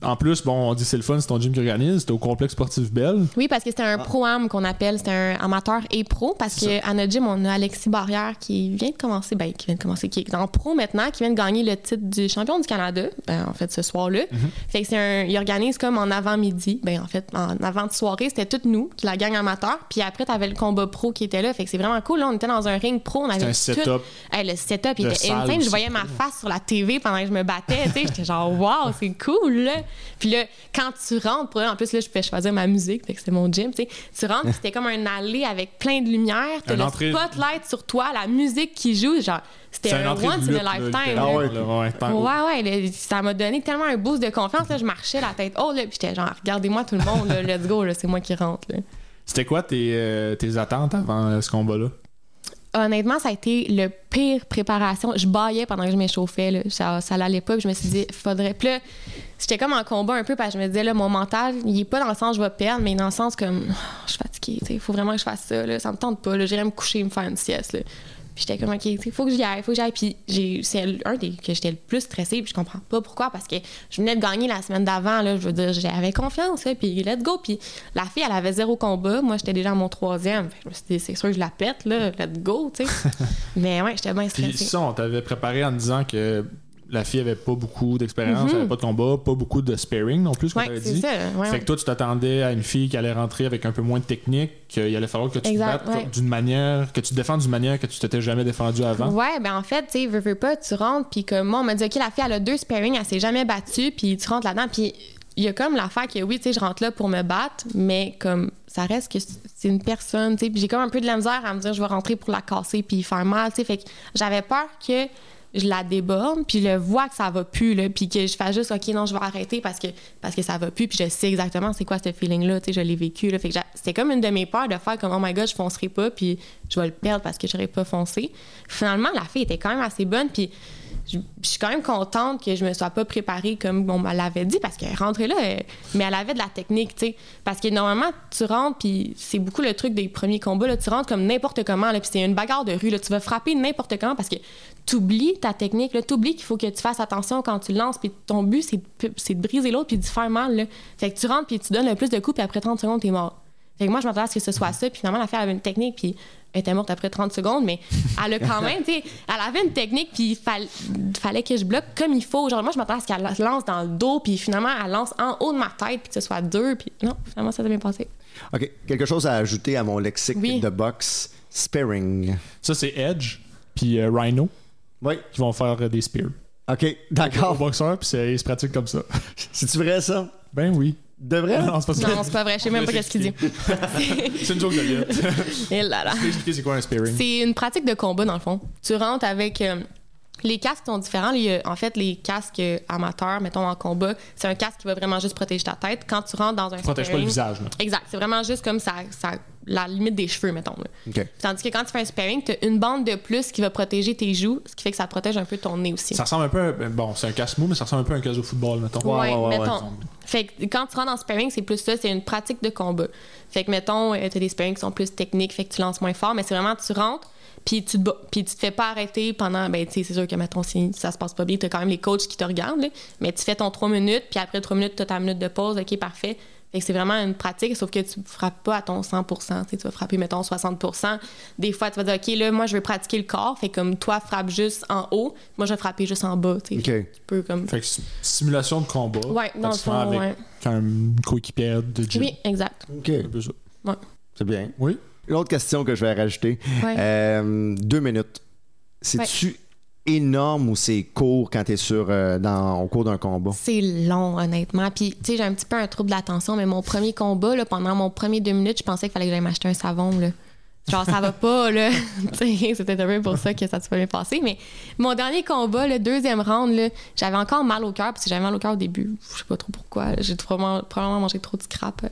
S1: En plus, bon, on dit c'est le fun, c'est ton gym qui organise. C'était au complexe sportif Belle.
S3: Oui, parce que c'était un pro-am qu'on appelle. C'était un amateur et pro. Parce
S1: C'est
S3: qu'à notre gym, on a Alexis Barrière qui vient de commencer, ben, qui vient de commencer, qui est en pro maintenant, qui vient de gagner le titre du champion du Canada, ben, en fait, ce soir-là. Fait que c'est un, il organise comme en avant-midi. Ben, en fait, en avant de soirée, c'était toutes nous, la gang amateur. Puis après, t'avais le combat pro qui était là. Fait que c'est vraiment cool. Là, on était dans un ring pro. On avait
S1: C'était un
S3: tout-
S1: setup.
S3: Hey, le setup, il était insane. Je voyais ma face sur la TV pendant que je me battais. tu sais, J'étais genre, waouh, c'est cool. Là. Puis là, quand tu rentres, pour en plus, là, je pouvais choisir ma musique, fait que c'était mon gym. tu sais. Tu rentres, puis c'était comme un allée avec plein de lumière. T'as le
S1: entrée-
S3: spotlight sur toi, la musique qui joue. Genre, c'était un once
S1: de
S3: in a lifetime. là.
S2: ouais.
S1: ouais,
S3: Ouais, ouais, là, ça m'a donné tellement un boost de confiance. Là, je marchais la tête haute, là, puis j'étais genre, regardez-moi tout le monde, là, let's go, là, c'est moi qui rentre. Là.
S1: C'était quoi tes, euh, tes attentes avant euh, ce combat-là?
S3: Honnêtement, ça a été le pire préparation. Je baillais pendant que je m'échauffais. Ça, ça pas. Je me suis dit, faudrait. Là, j'étais comme en combat un peu parce que je me disais, là, mon mental, il est pas dans le sens je vais perdre, mais dans le sens comme, oh, je suis fatiguée, il faut vraiment que je fasse ça, ça me tente pas, j'irais me coucher, me faire une sieste. Puis j'étais comme, OK, il faut que j'y aille, faut que j'y aille. Puis j'ai, c'est un des que j'étais le plus stressée, puis je comprends pas pourquoi, parce que je venais de gagner la semaine d'avant, là, je veux dire, j'avais confiance, là, puis let's go. Puis la fille, elle avait zéro combat, moi, j'étais déjà à mon troisième. Fait que je me suis dit, c'est sûr que je la pète, là, let's go, tu sais. <laughs> mais ouais, j'étais bien stressée.
S1: Puis ça, on t'avait préparé en disant que la fille avait pas beaucoup d'expérience,
S3: Mhm.
S1: avait pas de combat, pas beaucoup de sparing non plus, ce qu'on
S3: Ouais,
S1: dit.
S3: ça. Ouais,
S1: fait que toi, tu t'attendais à une fille qui allait rentrer avec un peu moins de technique, qu'il allait falloir que tu te battes
S3: ouais.
S1: d'une manière, que tu te défendes d'une manière que tu t'étais jamais défendu avant.
S3: Ouais, ben en fait, tu sais, veux, veux pas, tu rentres, puis comme moi, on m'a dit, OK, la fille, elle a deux sparring, elle s'est jamais battue, puis tu rentres là-dedans, puis il y a comme l'affaire que oui, tu sais, je rentre là pour me battre, mais comme ça reste que c'est une personne, tu sais, puis j'ai comme un peu de la misère à me dire, je vais rentrer pour la casser, puis faire mal, tu sais, fait que j'avais peur que je la déborde, puis je vois que ça va plus, là, puis que je fasse juste, OK, non, je vais arrêter parce que, parce que ça va plus, puis je sais exactement c'est quoi ce feeling-là, tu sais, je l'ai vécu, là, c'était comme une de mes peurs de faire comme, oh my god, je foncerai pas, puis je vais le perdre parce que j'aurais pas foncé. Finalement, la fille était quand même assez bonne, puis je, suis quand même contente que je me sois pas préparée comme on me l'avait dit parce qu'elle rentrait là, elle- mais elle avait de la technique, tu sais. Parce que normalement, tu rentres, puis c'est beaucoup le truc des premiers combats, là, tu rentres comme n'importe comment, là, puis c'est une bagarre de rue, là, tu vas frapper n'importe comment parce que tu oublies ta technique, tu oublies qu'il faut que tu fasses attention quand tu lances, puis ton but, c'est de, c'est de briser l'autre puis de faire mal. Là. Fait que tu rentres, puis tu donnes le plus de coups, puis après 30 secondes, t'es mort. Fait que moi, je m'attendais à ce que ce soit ça. Puis finalement, la fille avait une technique, puis elle était morte après 30 secondes, mais elle a quand même, tu sais, elle avait une technique, puis il fall- fallait que je bloque comme il faut. Genre, moi, je m'attendais à ce qu'elle lance dans le dos, puis finalement, elle lance en haut de ma tête, puis que ce soit deux, puis non, finalement, ça s'est bien passé.
S2: OK. Quelque chose à ajouter à mon lexique
S3: Oui.
S2: de boxe? Sparing.
S1: Ça, c'est Edge, puis euh, Rhino,
S2: Oui.
S1: qui vont faire euh, des spears.
S2: OK.
S1: Au
S2: D'accord.
S1: boxeur, puis c'est- ils se pratiquent comme ça.
S2: C'est-tu vrai, ça?
S1: Ben oui.
S2: De vrai?
S1: Non, c'est pas ça.
S3: Non, c'est pas vrai, je sais même pas qu'est-ce qu'il dit. <laughs>
S1: C'est une joke de lutte.
S3: Et là là.
S1: Je vais expliquer c'est quoi un spearing.
S3: C'est une pratique de combat, dans le fond. Tu rentres avec. euh, les casques sont différents. Il y a- en fait, les casques euh, amateurs, mettons en combat, c'est un casque qui va vraiment juste protéger ta tête. Quand tu rentres dans un
S1: Protège pas le visage. Là.
S3: Exact. C'est vraiment juste comme ça, ça, la limite des cheveux, mettons. là.
S2: OK.
S3: Tandis que quand tu fais un sparring, tu as une bande de plus qui va protéger tes joues, ce qui fait que ça protège un peu ton nez aussi.
S1: Ça ressemble un peu. à- ben, Bon, c'est un casse-mou, mais ça ressemble un peu à un casse au football, mettons.
S2: Ouais, ouais, ouais,
S3: mettons.
S1: ouais.
S3: Fait que quand tu rentres en sparring, c'est plus ça, c'est une pratique de combat. Fait que, mettons, tu as des sparring qui sont plus techniques, fait que tu lances moins fort, mais c'est vraiment, tu rentres, puis tu te bats, puis tu te fais pas arrêter pendant, ben, tu sais, c'est sûr que, mettons, si ça se passe pas bien, tu as quand même les coachs qui te regardent, là, mais tu fais ton 3 minutes, puis après 3 minutes, tu as ta minute de pause, OK, parfait. Fait que c'est vraiment une pratique, sauf que tu frappes pas à ton 100 tu sais, tu vas frapper, mettons, 60% Des fois, tu vas dire, OK, là, moi, je veux pratiquer le corps, fait comme toi, frappe juste en haut, moi, je vais frapper juste en bas, tu sais.
S2: OK.
S3: Tu peux comme.
S1: Fait que c'est une simulation de combat.
S3: Ouais, dans le fond,
S1: avec
S3: ouais.
S1: un coéquipier de gym.
S3: Oui, exact.
S2: OK.
S1: Un peu ça.
S2: C'est bien.
S1: Oui.
S2: L'autre question que je vais rajouter.
S3: Ouais.
S2: Euh, deux minutes. C'est-tu énorme ou c'est court quand tu es sur, euh, dans, au cours d'un combat?
S3: C'est long, honnêtement. Puis, tu sais, j'ai un petit peu un trouble d'attention, mais mon premier combat, là, pendant mon premier deux minutes, je pensais qu'il fallait que j'aille m'acheter un savon, là. Genre, ça va pas, là. <laughs> Tu sais, C'était un peu pour ça que ça s'est pas bien passé. Mais mon dernier combat, le deuxième round, là, j'avais encore mal au cœur, parce que j'avais mal au cœur au début. Je sais pas trop pourquoi. J'ai probablement, probablement mangé trop de scrap euh,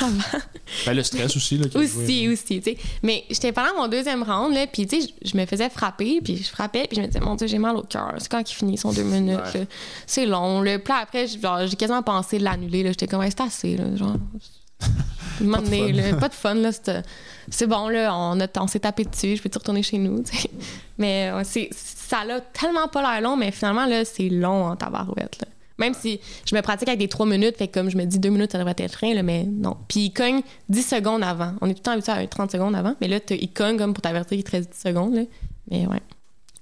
S3: <laughs> avant.
S1: Ben, le stress aussi. Là,
S3: Aussi,
S1: joué,
S3: aussi, tu sais. Mais j'étais pendant mon deuxième round, là, puis tu sais, je me faisais frapper, puis je frappais, puis je me disais, mon Dieu, j'ai mal au cœur. C'est quand qu'il finit son deux minutes,
S2: Ouais.
S3: C'est long, là. Puis après, j'ai quasiment pensé de l'annuler, là. J'étais comme, Ouais, c'est assez, là. Genre. Donné, là, pas de fun, là. C'est c'est bon, là, on, s'est tapé dessus, je peux-tu retourner chez nous. <laughs> Mais c'est, ça a tellement pas l'air long, mais finalement, là, c'est long en tabarouette, là. Même si je me pratique avec des 3 minutes, fait que comme je me dis 2 minutes, ça devrait être rien, là, mais non. Puis il cogne 10 secondes avant. On est tout le temps habitué à 30 secondes avant, mais là, il cogne comme pour t'avertir qu'il te reste 10 secondes, là. Mais ouais,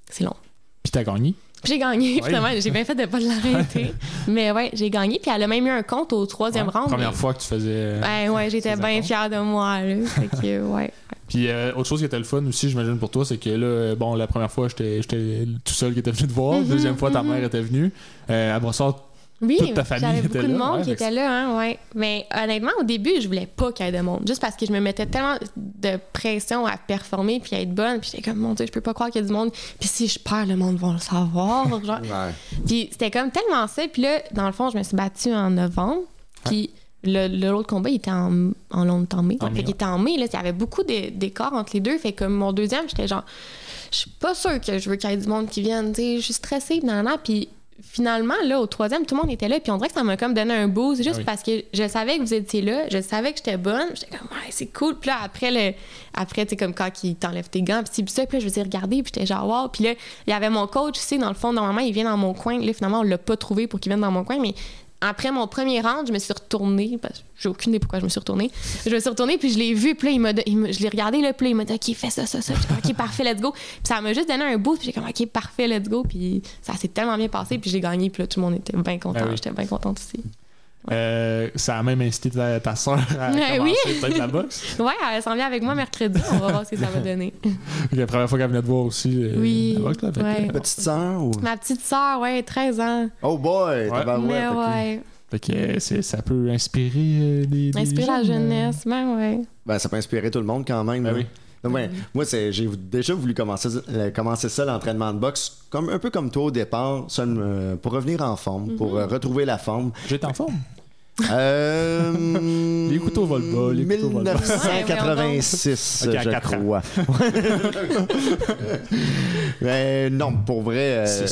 S3: c'est long.
S1: Puis t'as gagné?
S3: J'ai gagné,
S1: Ouais.
S3: finalement. J'ai bien fait de pas l'arrêter. <laughs> mais ouais, j'ai gagné. Puis elle a même eu un compte au troisième
S1: Ouais.
S3: round.
S1: Première
S3: mais-
S1: fois que tu faisais.
S3: Ouais, ouais, j'étais bien fière de moi, là. <laughs> Fait que, ouais.
S1: Puis euh, autre chose qui était le fun aussi, j'imagine pour toi, c'est que là, euh, bon, la première fois, j'étais tout seul qui était venu te voir.
S3: Mhm,
S1: Deuxième fois, ta
S3: mhm.
S1: mère était venue. Euh, à Brossard,
S3: Oui,
S1: Toute ta famille
S3: j'avais
S1: était
S3: beaucoup de
S1: là,
S3: monde
S1: ouais,
S3: qui était là, hein, ouais. Mais honnêtement, au début, je voulais pas qu'il y ait de monde, juste parce que je me mettais tellement de pression à performer puis à être bonne, puis j'étais comme mon dieu, je peux pas croire qu'il y a du monde. Puis si je perds, le monde va le savoir, genre. <laughs>
S2: Ouais.
S3: Puis c'était comme tellement ça. Puis là, dans le fond, je me suis battue en novembre. Puis le, l'autre combat, il était en, en longtemps mai.
S1: En
S3: fait
S1: mai,
S3: qu'il était en mai. Là, il y avait beaucoup d'é- d'écarts entre les deux. Fait que mon deuxième, j'étais genre, je suis pas sûre que je veux qu'il y ait du monde qui vienne. tu sais, Je suis stressée, nanana. Puis finalement, là, au troisième, tout le monde était là, puis on dirait que ça m'a comme donné un boost, juste
S1: Ah oui.
S3: parce que je savais que vous étiez là, je savais que j'étais bonne, j'étais comme, ouais, c'est cool. Puis là, après, le, après tu sais, comme quand il t'enlève tes gants, puis ça, puis là, je me suis regardé, puis j'étais genre, wow. Puis là, il y avait mon coach aussi, dans le fond, normalement, il vient dans mon coin. Là, finalement, on l'a pas trouvé pour qu'il vienne dans mon coin, mais après mon premier round, je me suis retournée, parce que j'ai aucune idée pourquoi je me suis retournée. Je me suis retournée, puis je l'ai vu, puis là, il m'a, il m'a- je l'ai regardé, là, puis là, il m'a dit, OK, fais ça, ça, ça. Comme, OK, parfait, let's go. Puis ça m'a juste donné un boost, puis j'ai comme, OK, parfait, let's go. Puis ça s'est tellement bien passé, puis j'ai gagné, puis là, tout le monde était bien content.
S1: Oui.
S3: J'étais bien contente aussi.
S1: Euh, ça a même incité ta, ta soeur à commencer
S3: oui.
S1: peut-être la boxe. <laughs>
S3: Ouais, elle s'en vient avec moi mercredi, on va voir ce que ça va donner. <laughs>
S1: la première fois qu'elle venait te voir aussi euh,
S3: Oui,
S1: la boxe, là, fait que-
S3: ouais.
S2: Petite sœur ou?
S3: Ma petite sœur, ouais, 13 ans.
S2: Oh boy!
S1: Ouais.
S2: tabarouette,
S3: Mais ouais,
S1: Fait que euh, c'est- ça peut inspirer euh, des, des
S3: inspire la
S1: jeunes,
S3: jeunesse, ben ouais.
S2: Ben, ça peut inspirer tout le monde quand même.
S1: Ben
S2: là.
S1: oui.
S2: Donc, Moi, c'est- j'ai déjà voulu commencer, euh, commencer ça, l'entraînement de boxe, comme, un peu comme toi au départ, seul, euh, pour revenir en forme, pour euh, retrouver la forme.
S1: J'étais en forme.
S2: Euh,
S1: Les couteaux volent bas, les couteaux volent bas.
S2: 1986,
S1: Ok, à
S2: je crois. <laughs> Mais non, pour vrai, euh,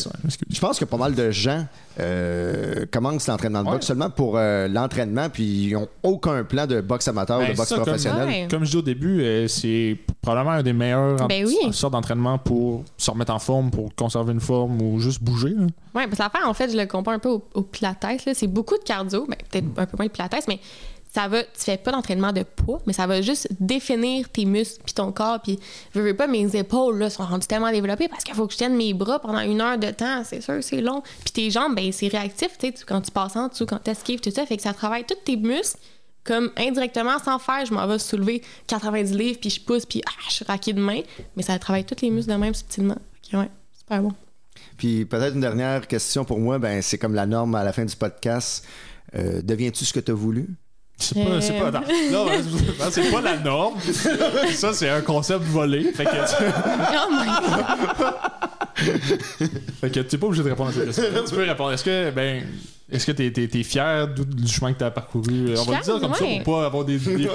S2: je pense que pas mal de gens euh, commencent l'entraînement de
S1: Ouais.
S2: boxe seulement pour euh, l'entraînement, puis ils n'ont aucun plan de boxe amateur ou
S1: Ben,
S2: de boxe
S1: ça, comme-
S2: professionnelle.
S3: Ouais.
S1: Comme je dis au début, euh, c'est probablement un des meilleurs en-
S3: Ben oui.
S1: sortes d'entraînement pour se remettre en forme, pour conserver une forme ou juste bouger. là.
S3: Oui, parce que l'affaire, en fait, je le compare un peu au, au pilates. là. C'est beaucoup de cardio, ben, peut-être un peu moins de pilates, mais ça va, tu fais pas d'entraînement de poids, mais ça va juste définir tes muscles puis ton corps. Puis, je veux pas, mes épaules là, sont rendues tellement développées parce qu'il faut que je tienne mes bras pendant une heure de temps. C'est sûr, c'est long. Puis tes jambes, ben, c'est réactif, tu sais, quand tu passes en dessous, quand tu esquives, tout ça. Fait que ça travaille tous tes muscles. Comme indirectement, sans faire, je m'en vais soulever 90 livres, puis je pousse, puis ah, je suis raquée de main. Mais ça travaille tous les muscles de même subtilement. Que, ouais, super bon.
S2: Puis peut-être une dernière question pour moi, ben c'est comme la norme à la fin du podcast. Euh, Deviens-tu ce que tu as voulu?
S1: C'est pas, c'est pas,
S3: Euh.
S1: non, non, c'est pas la norme. <laughs> Ça, c'est un concept volé. Fait que, tu,
S3: Oh my God.
S1: fait que t'es pas obligé de répondre à cette question. <laughs> Tu peux répondre. Est-ce que, ben, est-ce que t'es, t'es, t'es fier du, chemin que t'as parcouru? On va le dire comme ça
S3: ouais.
S1: pour pas avoir des, des
S3: Non,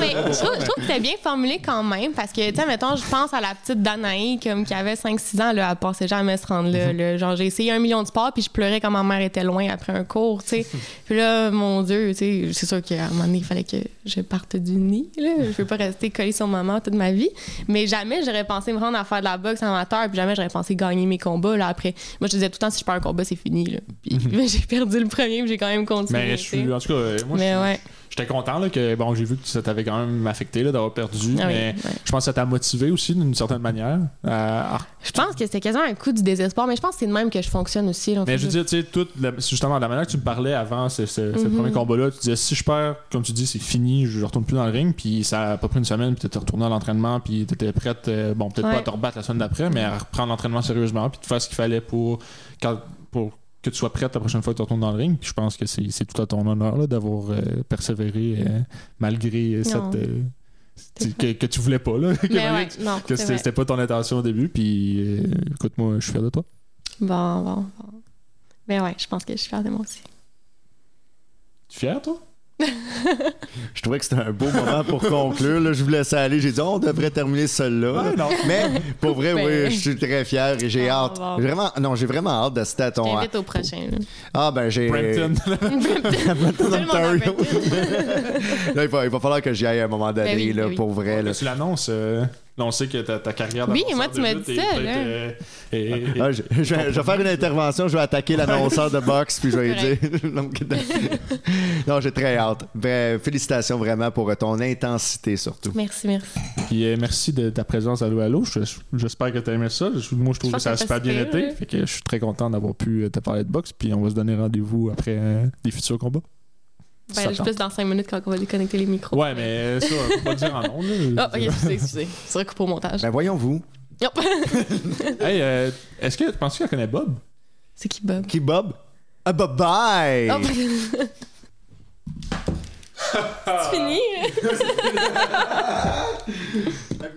S3: mais je trouve, je trouve que c'était bien formulé quand même parce que, tu sais, mettons, je pense à la petite Danaï comme, qui avait 5-6 ans, là, elle pensait jamais à se rendre là,
S1: Mhm.
S3: là. Genre, j'ai essayé un million de sports puis je pleurais quand ma mère était loin après un cours, tu sais. <laughs> puis là, mon Dieu, tu sais, c'est sûr qu'à un moment donné, il fallait que je parte du nid, là. Je veux pas rester collée sur maman toute ma vie. Mais jamais j'aurais pensé me rendre à faire de la boxe amateur puis jamais j'aurais pensé gagner mes combats, là, après. Moi, je disais tout le temps, si je perds un combat, c'est fini, là. Puis <laughs> j'ai perdu le premier puis j'ai quand même continué.
S1: Mais je suis, en tout cas, euh, moi,
S3: Mais
S1: je-
S3: ouais.
S1: j'étais content là, que, bon, j'ai vu que ça t'avait quand même affecté là, d'avoir perdu.
S3: Ah oui,
S1: mais
S3: ouais.
S1: je pense que ça t'a motivé aussi d'une certaine manière.
S3: Je pense que c'était quasiment un coup du désespoir, mais je pense que c'est de même que je fonctionne aussi. là.
S1: Mais je veux dire, tu sais, toute la- justement, la manière que tu me parlais avant ce, ce- ce
S3: Mhm.
S1: premier combat-là, tu disais, si je perds, comme tu dis, c'est fini, je retourne plus dans le ring, puis ça a pas pris une semaine, puis t'étais retourné à l'entraînement, puis t'étais prête, euh, bon, peut-être pas à te rebattre la semaine d'après, mais à reprendre l'entraînement sérieusement, puis de faire ce qu'il fallait pour, quand- pour que tu sois prête la prochaine fois que tu retournes dans le ring. Puis je pense que c'est c'est tout à ton honneur là, d'avoir euh, persévéré euh, malgré euh, cette. euh, que, que tu voulais pas, là. <laughs>
S3: ouais, non,
S1: que c'était pas ton intention au début, puis écoute-moi, je suis fier de toi.
S3: Bon, bon, bon. Mais ouais, je pense que je suis fière de moi aussi.
S1: Tu es fier, toi?
S2: Je trouvais que c'était un beau moment pour conclure. Là, je vous laisse aller. J'ai dit, on devrait terminer celle-là.
S1: Ouais.
S2: Mais pour vrai,
S3: Ben.
S2: oui, je suis très fier et j'ai
S3: Ah,
S2: hâte.
S3: bon.
S2: Vraiment, non, j'ai vraiment hâte d'assister à
S3: Je
S2: ton.
S3: t'invite au prochain. là.
S2: Ah, ben, j'ai.
S1: Brampton. <laughs>
S2: Ontario.
S3: fait. <laughs>
S2: Là, il, va, il va falloir que j'y aille à un moment donné,
S3: Ben oui,
S2: là,
S3: ben oui.
S2: pour vrai. Là.
S1: tu l'annonces. euh, là, on sait que ta, ta carrière
S3: Oui, moi, tu m'as dit ça,
S1: euh,
S2: Ah, je, je- je vais faire une intervention, je vais attaquer l'annonceur de boxe, puis je vais lui dire. <laughs> Non, j'ai très hâte. Bref, félicitations vraiment pour ton intensité surtout.
S3: Merci, merci.
S1: Puis euh, merci de ta présence à l'eau à l'eau. Je- J'espère que tu as aimé ça. Je- Moi, je trouve
S3: Je
S1: que ça a super bien été.
S3: là.
S1: Fait que je suis très content d'avoir pu euh, te parler de boxe. Puis on va se donner rendez-vous après euh, des futurs combats.
S3: Ben, je plus dans 5 minutes quand on va déconnecter les micros.
S1: Ouais, mais ça, faut pas dire en nom.
S3: Ah, ok, excusez, excusez. C'est recoupe au montage.
S2: Ben, voyons-vous.
S3: Hop. <laughs>
S1: Hey, euh, est-ce que tu penses qu'elle connaît Bob?
S3: C'est qui, Bob?
S2: Qui, Bob? Ah, bye bye!
S3: Hop. <laughs> C'est fini? <laughs>